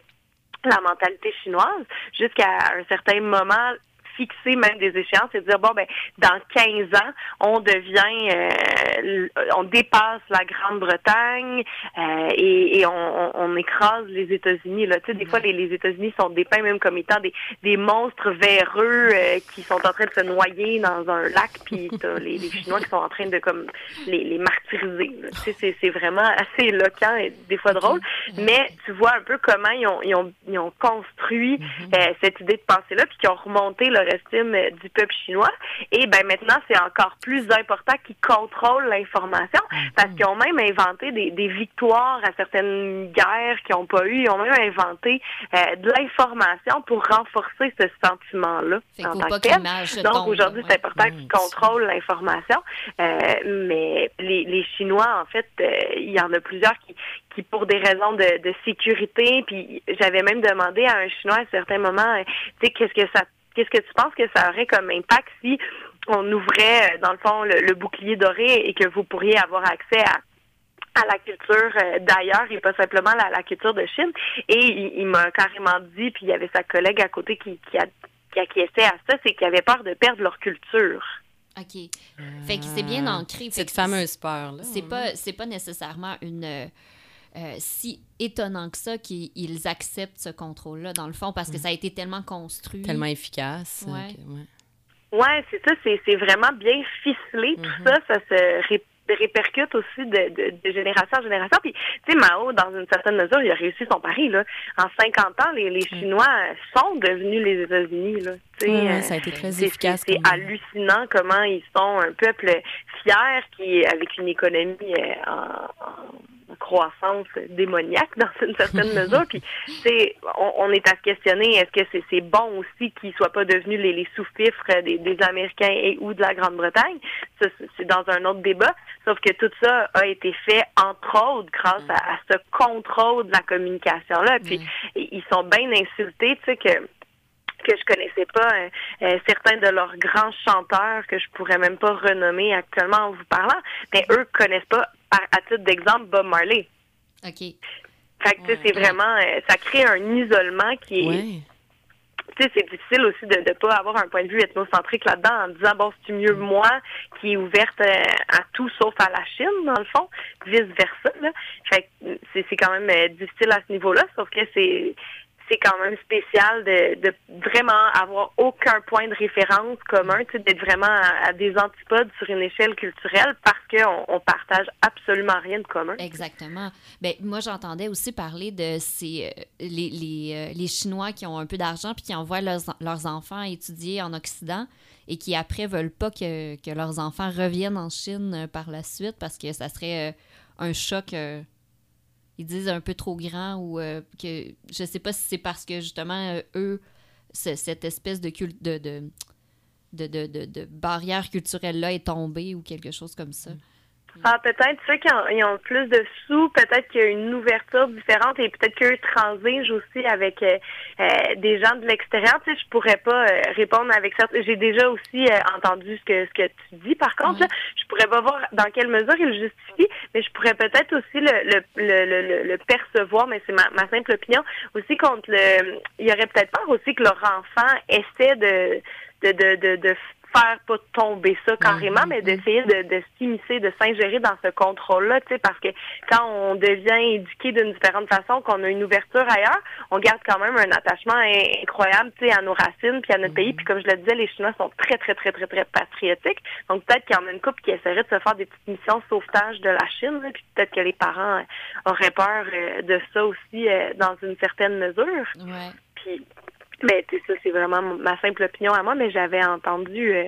la mentalité chinoise jusqu'à un certain moment fixer même des échéances et dire bon ben dans 15 ans on devient euh, on dépasse la Grande-Bretagne euh, et, et on, on, écrase les États-Unis là. Tu sais des fois les, les États-Unis sont dépeints même comme étant des, des monstres véreux euh, qui sont en train de se noyer dans un lac puis t'as [laughs] les, les Chinois qui sont en train de comme les, les martyriser tu sais c'est vraiment assez éloquent et des fois drôle mais tu vois un peu comment ils ont ils ont, ils ont construit euh, cette idée de pensée là puis qui ont remonté leur euh, du peuple chinois. Et ben maintenant c'est encore plus important qu'ils contrôlent l'information parce qu'ils ont même inventé des, des victoires à certaines guerres qu'ils n'ont pas eu ils ont même inventé euh, de l'information pour renforcer ce sentiment là Fait en tant que tel. donc aujourd'hui ouais. c'est important qu'ils contrôlent l'information. Euh, mais les, les chinois en fait euh, il y en a plusieurs qui qui pour des raisons de, de sécurité puis j'avais même demandé à un chinois à certains moments euh, tu sais qu'est-ce que ça qu'est-ce que tu penses que ça aurait comme impact si on ouvrait euh, dans le fond le, le bouclier doré et que vous pourriez avoir accès à à la culture euh, d'ailleurs et pas simplement la, la culture de Chine? Et il, il m'a carrément dit, puis il y avait sa collègue à côté qui, qui, a, qui acquiesçait à ça, c'est qu'ils avaient peur de perdre leur culture. OK. Fait que c'est bien ancré. Cette fameuse peur, là. C'est pas, c'est pas nécessairement une. Euh, si étonnant que ça qu'ils ils acceptent ce contrôle-là, dans le fond, parce que ça a été tellement construit. Tellement efficace. Ouais. que- ouais. Ouais, c'est ça, c'est, c'est vraiment bien ficelé, tout ça, ça se ré- répercute aussi de, de, de génération en génération. Puis, tu sais, Mao, dans une certaine mesure, il a réussi son pari, là. En 50 ans, les, les Chinois sont devenus les États-Unis, là. Tu sais, Ouais, ouais, euh, ça a été très c'est- efficace C'est, hallucinant comment ils sont un peuple fier qui, avec une économie euh, en, en croissance démoniaque dans une certaine mesure. Puis, sais, on, on est à se questionner, est-ce que c'est, c'est bon aussi qu'ils soient pas devenus les, les sous-fifres des, des Américains et ou de la Grande-Bretagne? Ça, c'est- c'est dans un autre débat. Sauf que tout ça a été fait, entre autres, grâce à, à ce contrôle de la communication-là. Puis, i- ils sont bien insultés, tu sais, que que je connaissais pas euh, euh, certains de leurs grands chanteurs que je pourrais même pas renommer actuellement en vous parlant, mais eux connaissent pas, par, à titre d'exemple, Bob Marley. OK. Fait que, tu sais, c'est vraiment, euh, ça crée un isolement qui est, Ouais. tu sais, c'est difficile aussi de ne pas avoir un point de vue ethnocentrique là-dedans en disant, bon, c'est mieux moi qui est ouverte euh, à tout sauf à la Chine, dans le fond, vice-versa. Fait que c'est c'est quand même euh, difficile à ce niveau-là, sauf que c'est c'est quand même spécial de, de vraiment avoir aucun point de référence commun, d'être vraiment à, des antipodes sur une échelle culturelle parce qu'on on partage absolument rien de commun. Exactement. Ben, moi, j'entendais aussi parler de ces, euh, les, les, euh, les Chinois qui ont un peu d'argent puis qui envoient leurs, leurs enfants étudier en Occident et qui après veulent pas que, que leurs enfants reviennent en Chine euh, par la suite parce que ça serait un choc, ils disent un peu trop grand ou euh, que je sais pas si c'est parce que justement euh, eux, ce- cette espèce de culte de, barrière culturelle-là est tombée ou quelque chose comme ça. Ah, peut-être ceux qui ont, ils ont plus de sous, peut-être qu'il y a une ouverture différente et peut-être qu'eux transigent aussi avec euh, euh, des gens de l'extérieur. Tu sais, je pourrais pas euh, répondre avec ça. J'ai déjà aussi euh, entendu ce que ce que tu dis. Par contre, là, je pourrais pas voir dans quelle mesure il le justifie, mais je pourrais peut-être aussi le, le, le, le, le- le percevoir, mais c'est ma, ma simple opinion, aussi contre le... Il y aurait peut-être peur aussi que leur enfant essaie de de, de, de, de faire pas tomber ça carrément, mais d'essayer de, de s'immiscer, de s'ingérer dans ce contrôle-là, tu sais, parce que quand on devient éduqué d'une différente façon, qu'on a une ouverture ailleurs, on garde quand même un attachement in- incroyable, tu sais, à nos racines puis à notre pays. Puis comme je le disais, les Chinois sont très, très, très, très, très patriotiques. Donc peut-être qu'il y en a une couple qui essaierait de se faire des petites missions sauvetage de la Chine, puis peut-être que les parents euh, auraient peur euh, de ça aussi euh, dans une certaine mesure. Ouais. Puis, mais ça, c'est vraiment ma simple opinion à moi, mais j'avais entendu euh,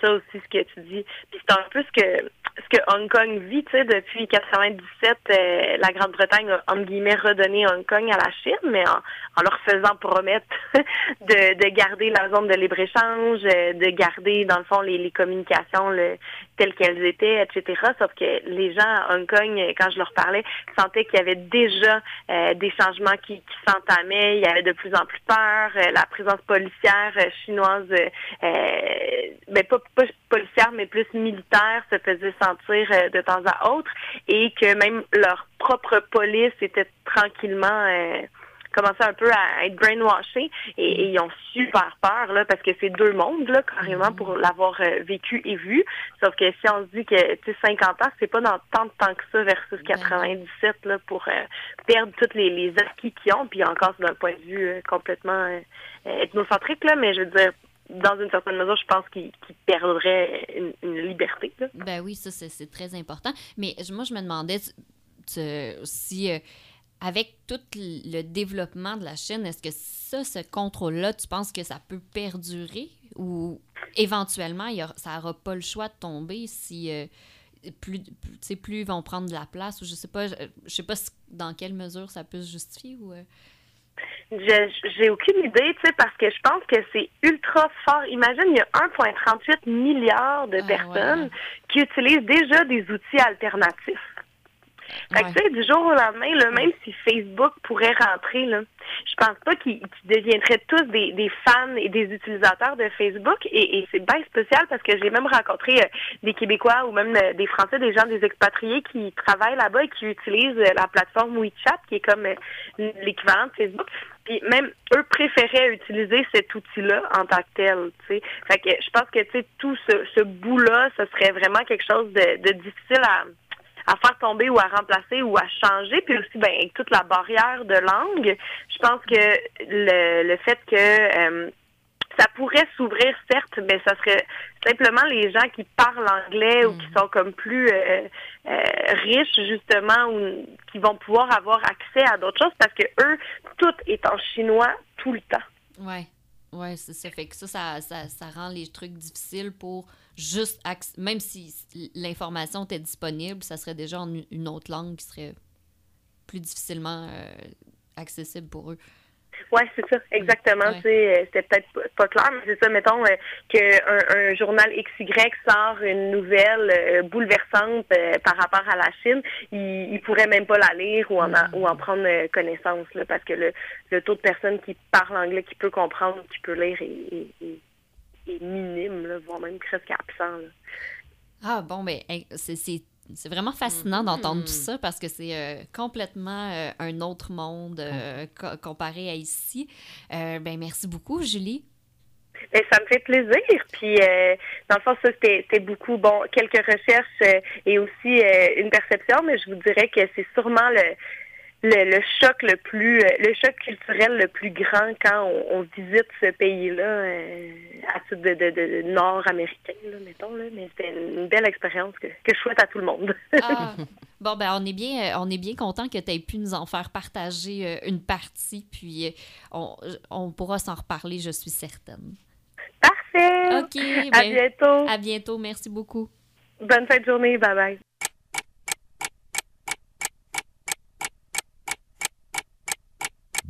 ça aussi, ce que tu dis. Puis c'est un peu ce que ce que Hong Kong vit, tu sais, depuis 97, euh, la Grande-Bretagne a, entre guillemets, redonné Hong Kong à la Chine, mais en, en leur faisant promettre [laughs] de, de garder la zone de libre-échange, euh, de garder, dans le fond, les, les communications le- telles qu'elles étaient, etc. Sauf que les gens à Hong Kong, euh, quand je leur parlais, sentaient qu'il y avait déjà euh, des changements qui, qui s'entamaient, il y avait de plus en plus peur, euh, la présence policière chinoise, euh, ben pas, pas policière, mais plus militaire, se faisait sentir euh, de temps à autre, et que même leur propre police était tranquillement euh, commencé un peu à être brainwashés et, et ils ont super peur là parce que c'est deux mondes là carrément pour l'avoir euh, vécu et vu. Sauf que si on se dit que tu sais 50 ans, c'est pas dans tant de temps que ça versus 97 là pour euh, perdre tous les, les acquis qu'ils ont puis encore c'est d'un point de vue euh, complètement ethnocentrique là, mais je veux dire dans une certaine mesure, je pense qu'ils qu'ils perdraient une, liberté. Ben oui, ça, c'est très important. Mais moi, je me demandais si, euh, avec tout le développement de la Chine, est-ce que ça, ce contrôle-là, tu penses que ça peut perdurer ou éventuellement, il ça n'aura pas le choix de tomber si euh, plus, plus, plus ils vont prendre de la place ou je sais pas, je, sais pas dans quelle mesure ça peut se justifier ou... euh, J'ai aucune idée, tu sais, parce que je pense que c'est ultra fort. Imagine, il y a 1,38 milliards de personnes qui utilisent déjà des outils alternatifs. Fait que, tu sais, du jour au lendemain, là, même si Facebook pourrait rentrer, là, je pense pas qu'ils deviendraient tous des, des fans et des utilisateurs de Facebook. Et, et c'est bien spécial parce que j'ai même rencontré euh, des Québécois ou même euh, des Français, des gens, des expatriés qui travaillent là-bas et qui utilisent euh, la plateforme WeChat, qui est comme l'équivalent de Facebook. Puis même eux préféraient utiliser cet outil-là en tant que tel. Tu sais. Fait que je pense que tu sais, tout ce, ce bout-là, ce serait vraiment quelque chose de, de difficile à à faire tomber ou à remplacer ou à changer. Puis aussi, ben, avec toute la barrière de langue, je pense que le, le fait que euh, ça pourrait s'ouvrir, certes, mais ça serait simplement les gens qui parlent anglais ou qui sont comme plus euh, euh, riches, justement, ou qui vont pouvoir avoir accès à d'autres choses parce que eux, tout est en chinois tout le temps. Ouais, ouais, c'est ça. Fait que ça, ça, ça, ça rend les trucs difficiles pour juste, même si l'information était disponible, ça serait déjà en une autre langue qui serait plus difficilement euh, accessible pour eux. Oui, c'est ça, exactement. Ouais. Tu sais, euh, c'était peut-être pas- clair, mais c'est ça, mettons euh, qu'un un journal XY sort une nouvelle euh, bouleversante euh, par rapport à la Chine, il, il pourrait même pas la lire ou en, a- ou en prendre connaissance, là, parce que le, le taux de personnes qui parlent anglais, qui peut comprendre, qui peut lire est, est- est- est minime, là, voire même presque absent. là. Ah bon, ben hey, c'est- c'est vraiment fascinant d'entendre tout ça parce que c'est euh, complètement euh, un autre monde euh, co- comparé à ici. Euh, ben merci beaucoup, Julie. Ben, ça me fait plaisir. Puis, euh, dans le fond, ça, c'était beaucoup, bon, quelques recherches et aussi une perception, mais je vous dirais que c'est sûrement le, le, le choc le plus, euh, le choc culturel le plus grand quand on, on visite ce pays-là, euh, à titre de, de, de, nord-américain, là, mettons, là. Mais c'était une belle expérience que, que je souhaite à tout le monde. [laughs] Ah, bon, ben on est bien, euh, on est bien content que tu aies pu nous en faire partager une partie, puis on, on pourra s'en reparler, je suis certaine. Parfait! OK. À ben, bientôt! À bientôt, merci beaucoup. Bonne fin de journée, bye bye!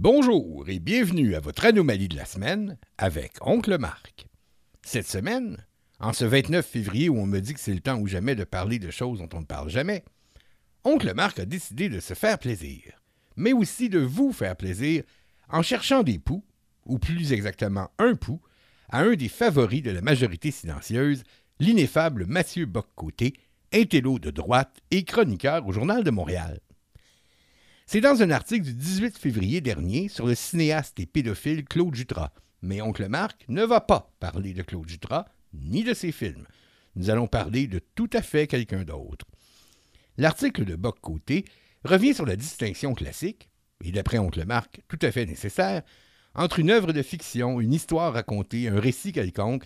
Bonjour et bienvenue à votre anomalie de la semaine avec Oncle Marc. Cette semaine, en ce 29 février où on me dit que c'est le temps ou jamais de parler de choses dont on ne parle jamais, Oncle Marc a décidé de se faire plaisir, mais aussi de vous faire plaisir en cherchant des poux, ou plus exactement un pouls, à un des favoris de la majorité silencieuse, l'ineffable Mathieu Boccoté, intello de droite et chroniqueur au Journal de Montréal. C'est dans un article du 18 février dernier sur le cinéaste et pédophile Claude Jutras. Mais Oncle Marc ne va pas parler de Claude Jutras ni de ses films. Nous allons parler de tout à fait quelqu'un d'autre. L'article de Boc Côté revient sur la distinction classique, et d'après Oncle Marc, tout à fait nécessaire, entre une œuvre de fiction, une histoire racontée, un récit quelconque,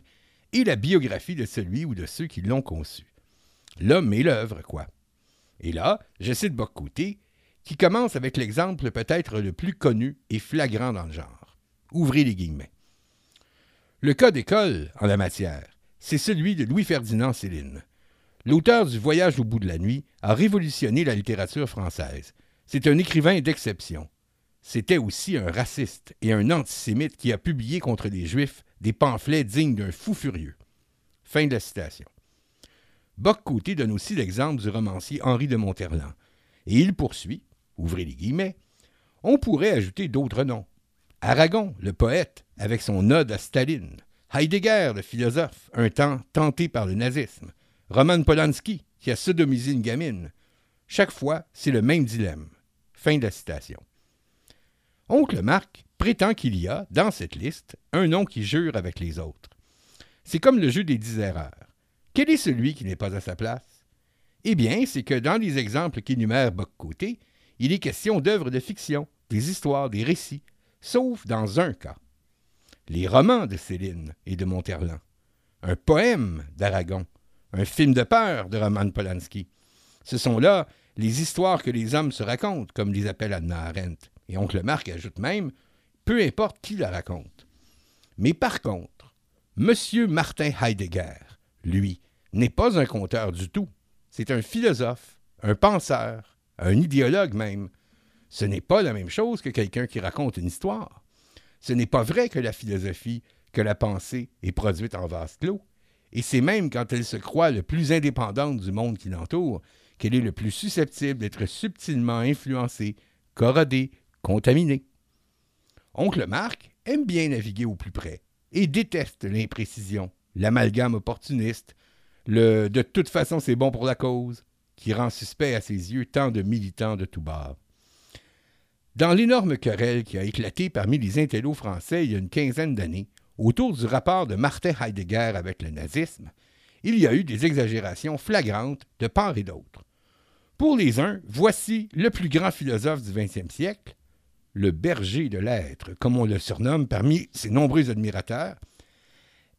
et la biographie de celui ou de ceux qui l'ont conçu. L'homme et l'œuvre, quoi. Et là, je cite Boc Côté, qui commence avec l'exemple peut-être le plus connu et flagrant dans le genre. Ouvrez les guillemets. Le cas d'école en la matière, c'est celui de Louis-Ferdinand Céline. L'auteur du Voyage au bout de la nuit a révolutionné la littérature française. C'est un écrivain d'exception. C'était aussi un raciste et un antisémite qui a publié contre les Juifs des pamphlets dignes d'un fou furieux. Fin de la citation. Boc-Côté donne aussi l'exemple du romancier Henri de Monterland. Et il poursuit, ouvrez les guillemets, on pourrait ajouter d'autres noms. Aragon, le poète, avec son ode à Staline. Heidegger, le philosophe, un temps tenté par le nazisme. Roman Polanski, qui a sodomisé une gamine. Chaque fois, c'est le même dilemme. Fin de la citation. Oncle Marc prétend qu'il y a, dans cette liste, un nom qui jure avec les autres. C'est comme le jeu des dix erreurs. Quel est celui qui n'est pas à sa place? Eh bien, c'est que dans les exemples qu'énumère Boc-Côté, il est question d'œuvres de fiction, des histoires, des récits, sauf dans un cas. Les romans de Céline et de Monterland, un poème d'Aragon, un film de peur de Roman Polanski. Ce sont là les histoires que les hommes se racontent, comme les appelle Anna Arendt. Et Oncle Marc ajoute même peu importe qui la raconte. Mais par contre, M. Martin Heidegger, lui, n'est pas un conteur du tout. C'est un philosophe, un penseur, un idéologue même. Ce n'est pas la même chose que quelqu'un qui raconte une histoire. Ce n'est pas vrai que la philosophie, que la pensée est produite en vase clos. Et c'est même quand elle se croit le plus indépendante du monde qui l'entoure qu'elle est le plus susceptible d'être subtilement influencée, corrodée, contaminée. Oncle Marc aime bien naviguer au plus près et déteste l'imprécision, l'amalgame opportuniste, le de toute façon c'est bon pour la cause, qui rend suspect à ses yeux tant de militants de tout bord. Dans l'énorme querelle qui a éclaté parmi les intellos français il y a une quinzaine d'années, autour du rapport de Martin Heidegger avec le nazisme, il y a eu des exagérations flagrantes de part et d'autre. Pour les uns, voici le plus grand philosophe du XXe siècle, le berger de l'être, comme on le surnomme parmi ses nombreux admirateurs,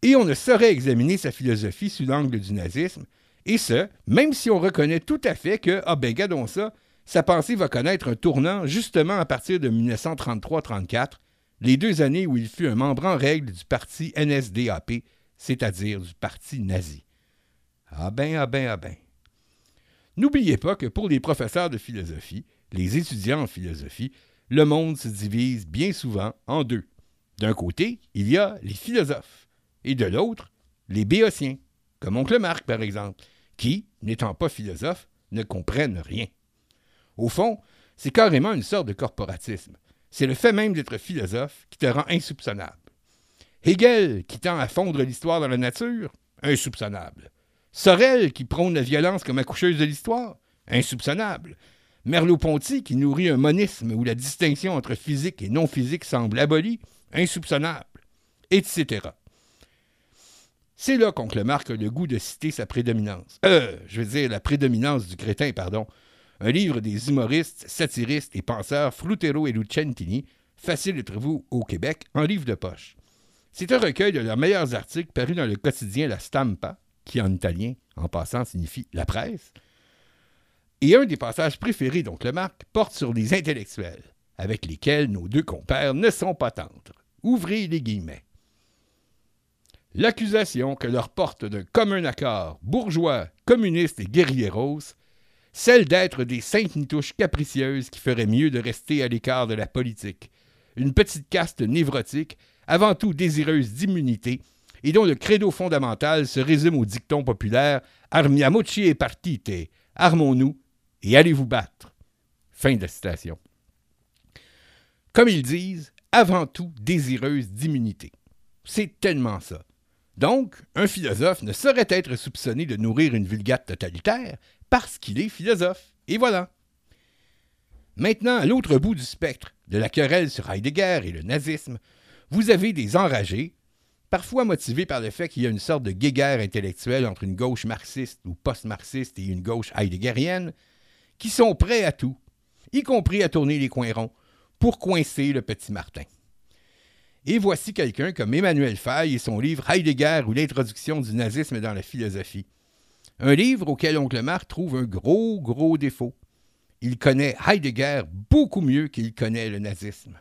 et on ne saurait examiner sa philosophie sous l'angle du nazisme, et ce, même si on reconnaît tout à fait que, ah ben gadons ça, sa pensée va connaître un tournant justement à partir de 1933-34, les deux années où il fut un membre en règle du parti NSDAP, c'est-à-dire du parti nazi. Ah ben, ah ben, ah ben. N'oubliez pas que pour les professeurs de philosophie, les étudiants en philosophie, le monde se divise bien souvent en deux. D'un côté, il y a les philosophes, et de l'autre, les béotiens, comme Oncle Marc par exemple, qui, n'étant pas philosophes, ne comprennent rien. Au fond, c'est carrément une sorte de corporatisme. C'est le fait même d'être philosophe qui te rend insoupçonnable. Hegel, qui tend à fondre l'histoire dans la nature, insoupçonnable. Sorel, qui prône la violence comme accoucheuse de l'histoire, insoupçonnable. Merleau-Ponty, qui nourrit un monisme où la distinction entre physique et non-physique semble abolie, insoupçonnable, etc. C'est là qu'Oncle Marc a le goût de citer sa prédominance. Euh, je veux dire la prédominance du crétin, pardon. Un livre des humoristes, satiristes et penseurs Frutero et Lucentini, facile de trouver au Québec, en livre de poche. C'est un recueil de leurs meilleurs articles parus dans le quotidien La Stampa, qui en italien, en passant, signifie la presse, et un des passages préférés d'Oncle Marc porte sur les intellectuels, avec lesquels nos deux compères ne sont pas tendres. Ouvrez les guillemets. L'accusation que leur porte d'un commun accord bourgeois, communistes et guerrieros, celle d'être des saintes nitouches capricieuses qui feraient mieux de rester à l'écart de la politique, une petite caste névrotique, avant tout désireuse d'immunité, et dont le credo fondamental se résume au dicton populaire Armiamoci e partite, armons-nous et allez vous battre. Fin de la citation. Comme ils disent, avant tout désireuse d'immunité. C'est tellement ça. Donc, un philosophe ne saurait être soupçonné de nourrir une vulgate totalitaire parce qu'il est philosophe. Et voilà. Maintenant, à l'autre bout du spectre de la querelle sur Heidegger et le nazisme, vous avez des enragés, parfois motivés par le fait qu'il y a une sorte de guéguerre intellectuelle entre une gauche marxiste ou post-marxiste et une gauche heideggerienne, qui sont prêts à tout, y compris à tourner les coins ronds, pour coincer le petit Martin. Et voici quelqu'un comme Emmanuel Faye et son livre Heidegger ou l'introduction du nazisme dans la philosophie. Un livre auquel Oncle Marc trouve un gros, gros défaut. Il connaît Heidegger beaucoup mieux qu'il connaît le nazisme.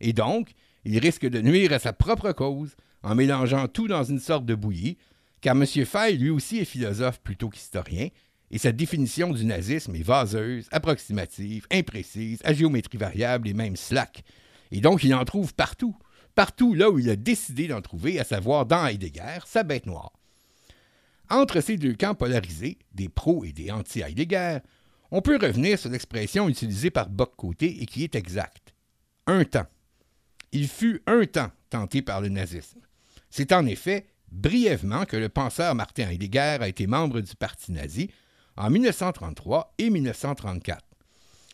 Et donc, il risque de nuire à sa propre cause en mélangeant tout dans une sorte de bouillie, car M. Faye lui aussi est philosophe plutôt qu'historien, et sa définition du nazisme est vaseuse, approximative, imprécise, à géométrie variable et même slack. Et donc il en trouve partout, partout là où il a décidé d'en trouver, à savoir dans Heidegger, sa bête noire. Entre ces deux camps polarisés, des pros et des anti-Heidegger, on peut revenir sur l'expression utilisée par Bock-Côté et qui est exacte. Un temps. Il fut un temps tenté par le nazisme. C'est en effet brièvement que le penseur Martin Heidegger a été membre du parti nazi, en 1933 et 1934.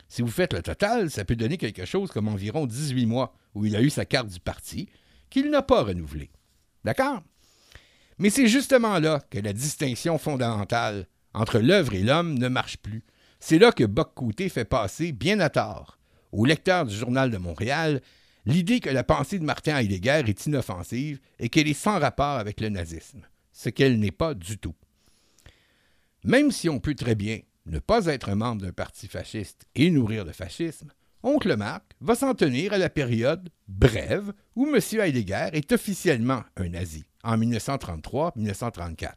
Si vous faites le total, ça peut donner quelque chose comme environ 18 mois où il a eu sa carte du parti, qu'il n'a pas renouvelée. D'accord? Mais c'est justement là que la distinction fondamentale entre l'œuvre et l'homme ne marche plus. C'est là que Bock-Côté fait passer, bien à tort, au lecteur du Journal de Montréal, l'idée que la pensée de Martin Heidegger est inoffensive et qu'elle est sans rapport avec le nazisme, ce qu'elle n'est pas du tout. Même si on peut très bien ne pas être membre d'un parti fasciste et nourrir le fascisme, Oncle Marc va s'en tenir à la période brève où M. Heidegger est officiellement un nazi, en 1933-1934.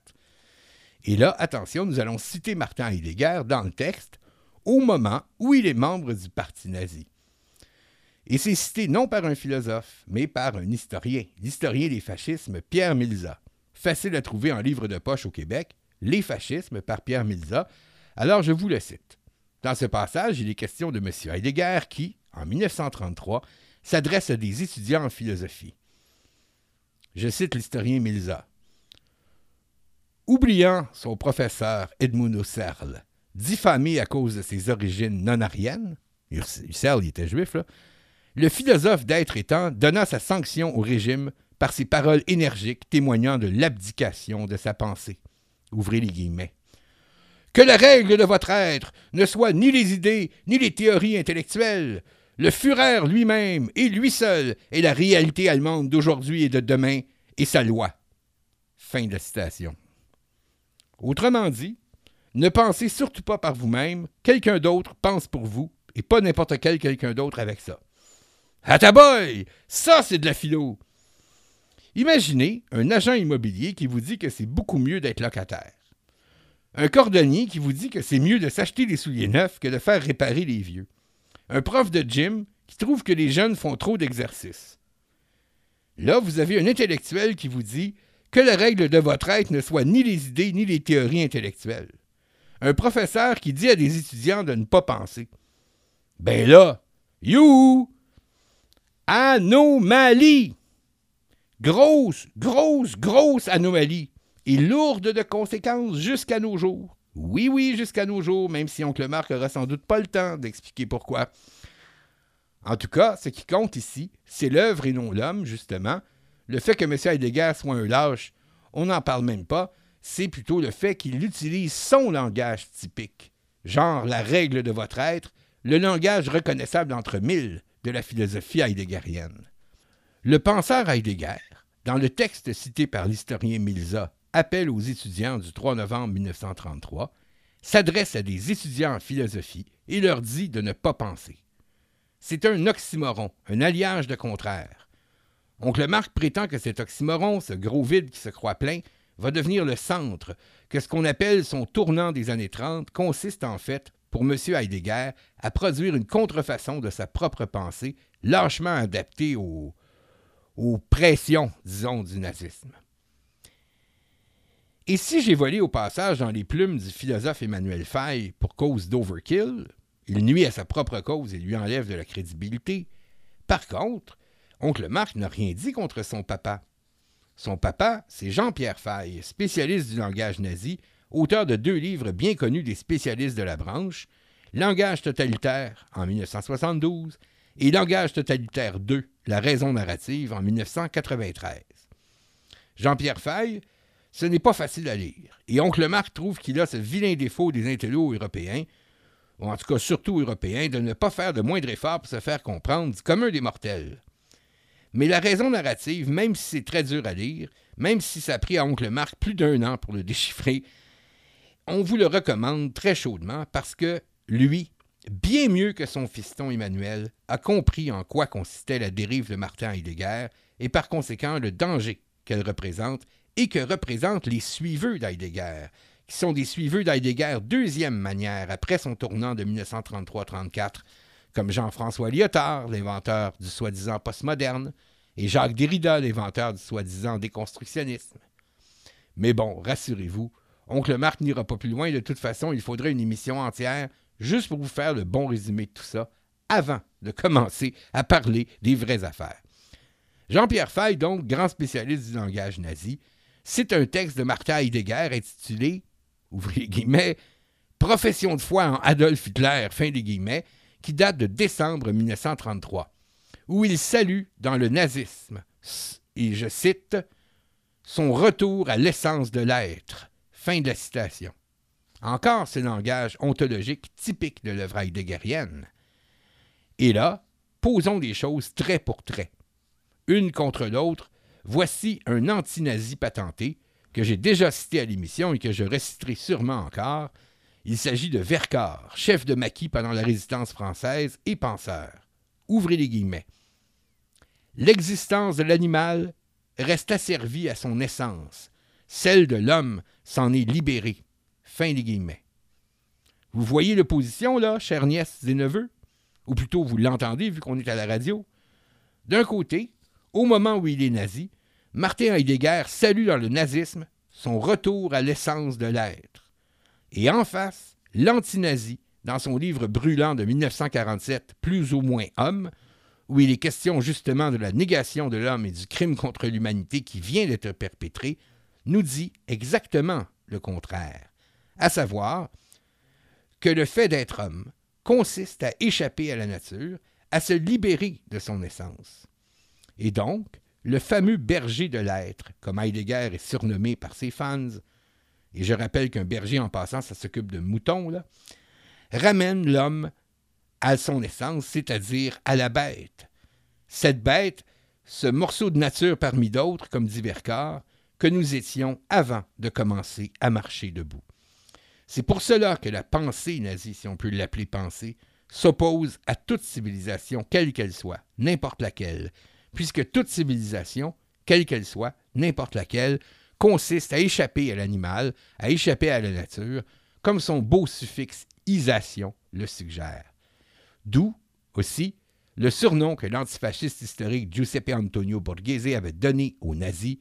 Et là, attention, nous allons citer Martin Heidegger dans le texte au moment où il est membre du parti nazi. Et c'est cité non par un philosophe, mais par un historien, l'historien des fascismes Pierre Milza. Facile à trouver en livre de poche au Québec, Les fascismes par Pierre Milza. Alors je vous le cite. Dans ce passage, il est question de M. Heidegger qui, en 1933, s'adresse à des étudiants en philosophie. Je cite l'historien Milza. Oubliant son professeur Edmund Husserl, diffamé à cause de ses origines non-ariennes, Husserl était juif, le philosophe d'être étant donna sa sanction au régime par ses paroles énergiques témoignant de l'abdication de sa pensée. Ouvrez les guillemets. Que la règle de votre être ne soit ni les idées, ni les théories intellectuelles. Le Führer lui-même et lui seul est la réalité allemande d'aujourd'hui et de demain, et sa loi. Fin de la citation. Autrement dit, ne pensez surtout pas par vous-même, quelqu'un d'autre pense pour vous, et pas n'importe quel quelqu'un d'autre avec ça. Ataboy! Ça, c'est de la philo! Imaginez un agent immobilier qui vous dit que c'est beaucoup mieux d'être locataire. Un cordonnier qui vous dit que c'est mieux de s'acheter des souliers neufs que de faire réparer les vieux. Un prof de gym qui trouve que les jeunes font trop d'exercices. Là, vous avez un intellectuel qui vous dit que la règle de votre être ne soit ni les idées ni les théories intellectuelles. Un professeur qui dit à des étudiants de ne pas penser. Ben là, you! Anomalie! Grosse, grosse, grosse anomalie et lourde de conséquences jusqu'à nos jours. Oui, oui, jusqu'à nos jours, même si Oncle Marc n'aura sans doute pas le temps d'expliquer pourquoi. En tout cas, ce qui compte ici, c'est l'œuvre et non l'homme, justement. Le fait que M. Heidegger soit un lâche, on n'en parle même pas. C'est plutôt le fait qu'il utilise son langage typique, genre la règle de votre être, le langage reconnaissable entre mille de la philosophie heideggerienne. Le penseur Heidegger, dans le texte cité par l'historien Milza, Appel aux étudiants du 3 novembre 1933, s'adresse à des étudiants en philosophie et leur dit de ne pas penser. C'est un oxymoron, un alliage de contraires. Oncle Marc prétend que cet oxymoron, ce gros vide qui se croit plein, va devenir le centre, que ce qu'on appelle son tournant des années 30 consiste en fait, pour M. Heidegger, à produire une contrefaçon de sa propre pensée, lâchement adaptée aux, aux pressions, disons, du nazisme. Et si j'ai volé au passage dans les plumes du philosophe Emmanuel Faye pour cause d'overkill, il nuit à sa propre cause et lui enlève de la crédibilité. Par contre, oncle Marc n'a rien dit contre son papa. Son papa, c'est Jean-Pierre Faye, spécialiste du langage nazi, auteur de deux livres bien connus des spécialistes de la branche, Langage totalitaire en 1972 et Langage totalitaire 2, La raison narrative en 1993. Jean-Pierre Faye, ce n'est pas facile à lire. Et Oncle Marc trouve qu'il a ce vilain défaut des intellos européens, ou en tout cas surtout européens, de ne pas faire de moindre effort pour se faire comprendre du commun des mortels. Mais la raison narrative, même si c'est très dur à lire, même si ça a pris à Oncle Marc plus d'un an pour le [laughs] déchiffrer, on vous le recommande très chaudement parce que lui, bien mieux que son fiston Emmanuel, a compris en quoi consistait la dérive de Martin Heidegger et par conséquent le danger qu'elle représente et que représentent les suiveux d'Heidegger, qui sont des suiveux d'Heidegger deuxième manière après son tournant de 1933-34, comme Jean-François Lyotard, l'inventeur du soi-disant postmoderne, et Jacques Derrida, l'inventeur du soi-disant déconstructionnisme. Mais bon, rassurez-vous, Oncle Marc n'ira pas plus loin, de toute façon, il faudrait une émission entière juste pour vous faire le bon résumé de tout ça avant de commencer à parler des vraies affaires. Jean-Pierre Fay, donc, grand spécialiste du langage nazi, c'est un texte de Martha Heidegger intitulé, Profession de foi en Adolf Hitler, fin des guillemets, qui date de décembre 1933, où il salue dans le nazisme, et je cite, son retour à l'essence de l'être. Fin de la citation. Encore ce langage ontologique typique de l'œuvre heideggerienne. Et là, posons des choses trait pour trait. Une contre l'autre, voici un anti-nazi patenté que j'ai déjà cité à l'émission et que je réciterai sûrement encore. Il s'agit de Vercors, chef de maquis pendant la résistance française et penseur. Ouvrez les guillemets. L'existence de l'animal reste asservie à son essence. Celle de l'homme s'en est libérée. Fin des guillemets. Vous voyez l'opposition, là, chères nièces et neveux? Ou plutôt, vous l'entendez vu qu'on est à la radio? D'un côté, au moment où il est nazi, Martin Heidegger salue dans le nazisme son retour à l'essence de l'être. Et en face, l'antinazi, dans son livre brûlant de 1947, Plus ou moins homme, où il est question justement de la négation de l'homme et du crime contre l'humanité qui vient d'être perpétré, nous dit exactement le contraire à savoir que le fait d'être homme consiste à échapper à la nature, à se libérer de son essence. Et donc, le fameux berger de l'être, comme Heidegger est surnommé par ses fans, et je rappelle qu'un berger en passant, ça s'occupe de moutons, là, ramène l'homme à son essence, c'est-à-dire à la bête. Cette bête, ce morceau de nature parmi d'autres, comme dit Vercors, que nous étions avant de commencer à marcher debout. C'est pour cela que la pensée nazie, si on peut l'appeler pensée, s'oppose à toute civilisation, quelle qu'elle soit, n'importe laquelle, puisque toute civilisation, quelle qu'elle soit, n'importe laquelle, consiste à échapper à l'animal, à échapper à la nature, comme son beau suffixe isation le suggère. D'où, aussi, le surnom que l'antifasciste historique Giuseppe Antonio Borghese avait donné aux nazis,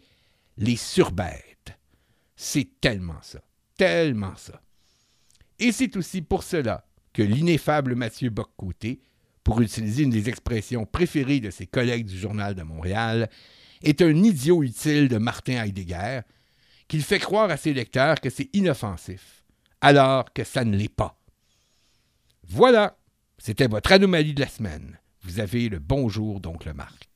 les surbêtes. C'est tellement ça, tellement ça. Et c'est aussi pour cela que l'ineffable Mathieu Boccoté, pour utiliser une des expressions préférées de ses collègues du Journal de Montréal, est un idiot utile de Martin Heidegger, qu'il fait croire à ses lecteurs que c'est inoffensif, alors que ça ne l'est pas. Voilà, c'était votre anomalie de la semaine. Vous avez le bonjour, le Marc.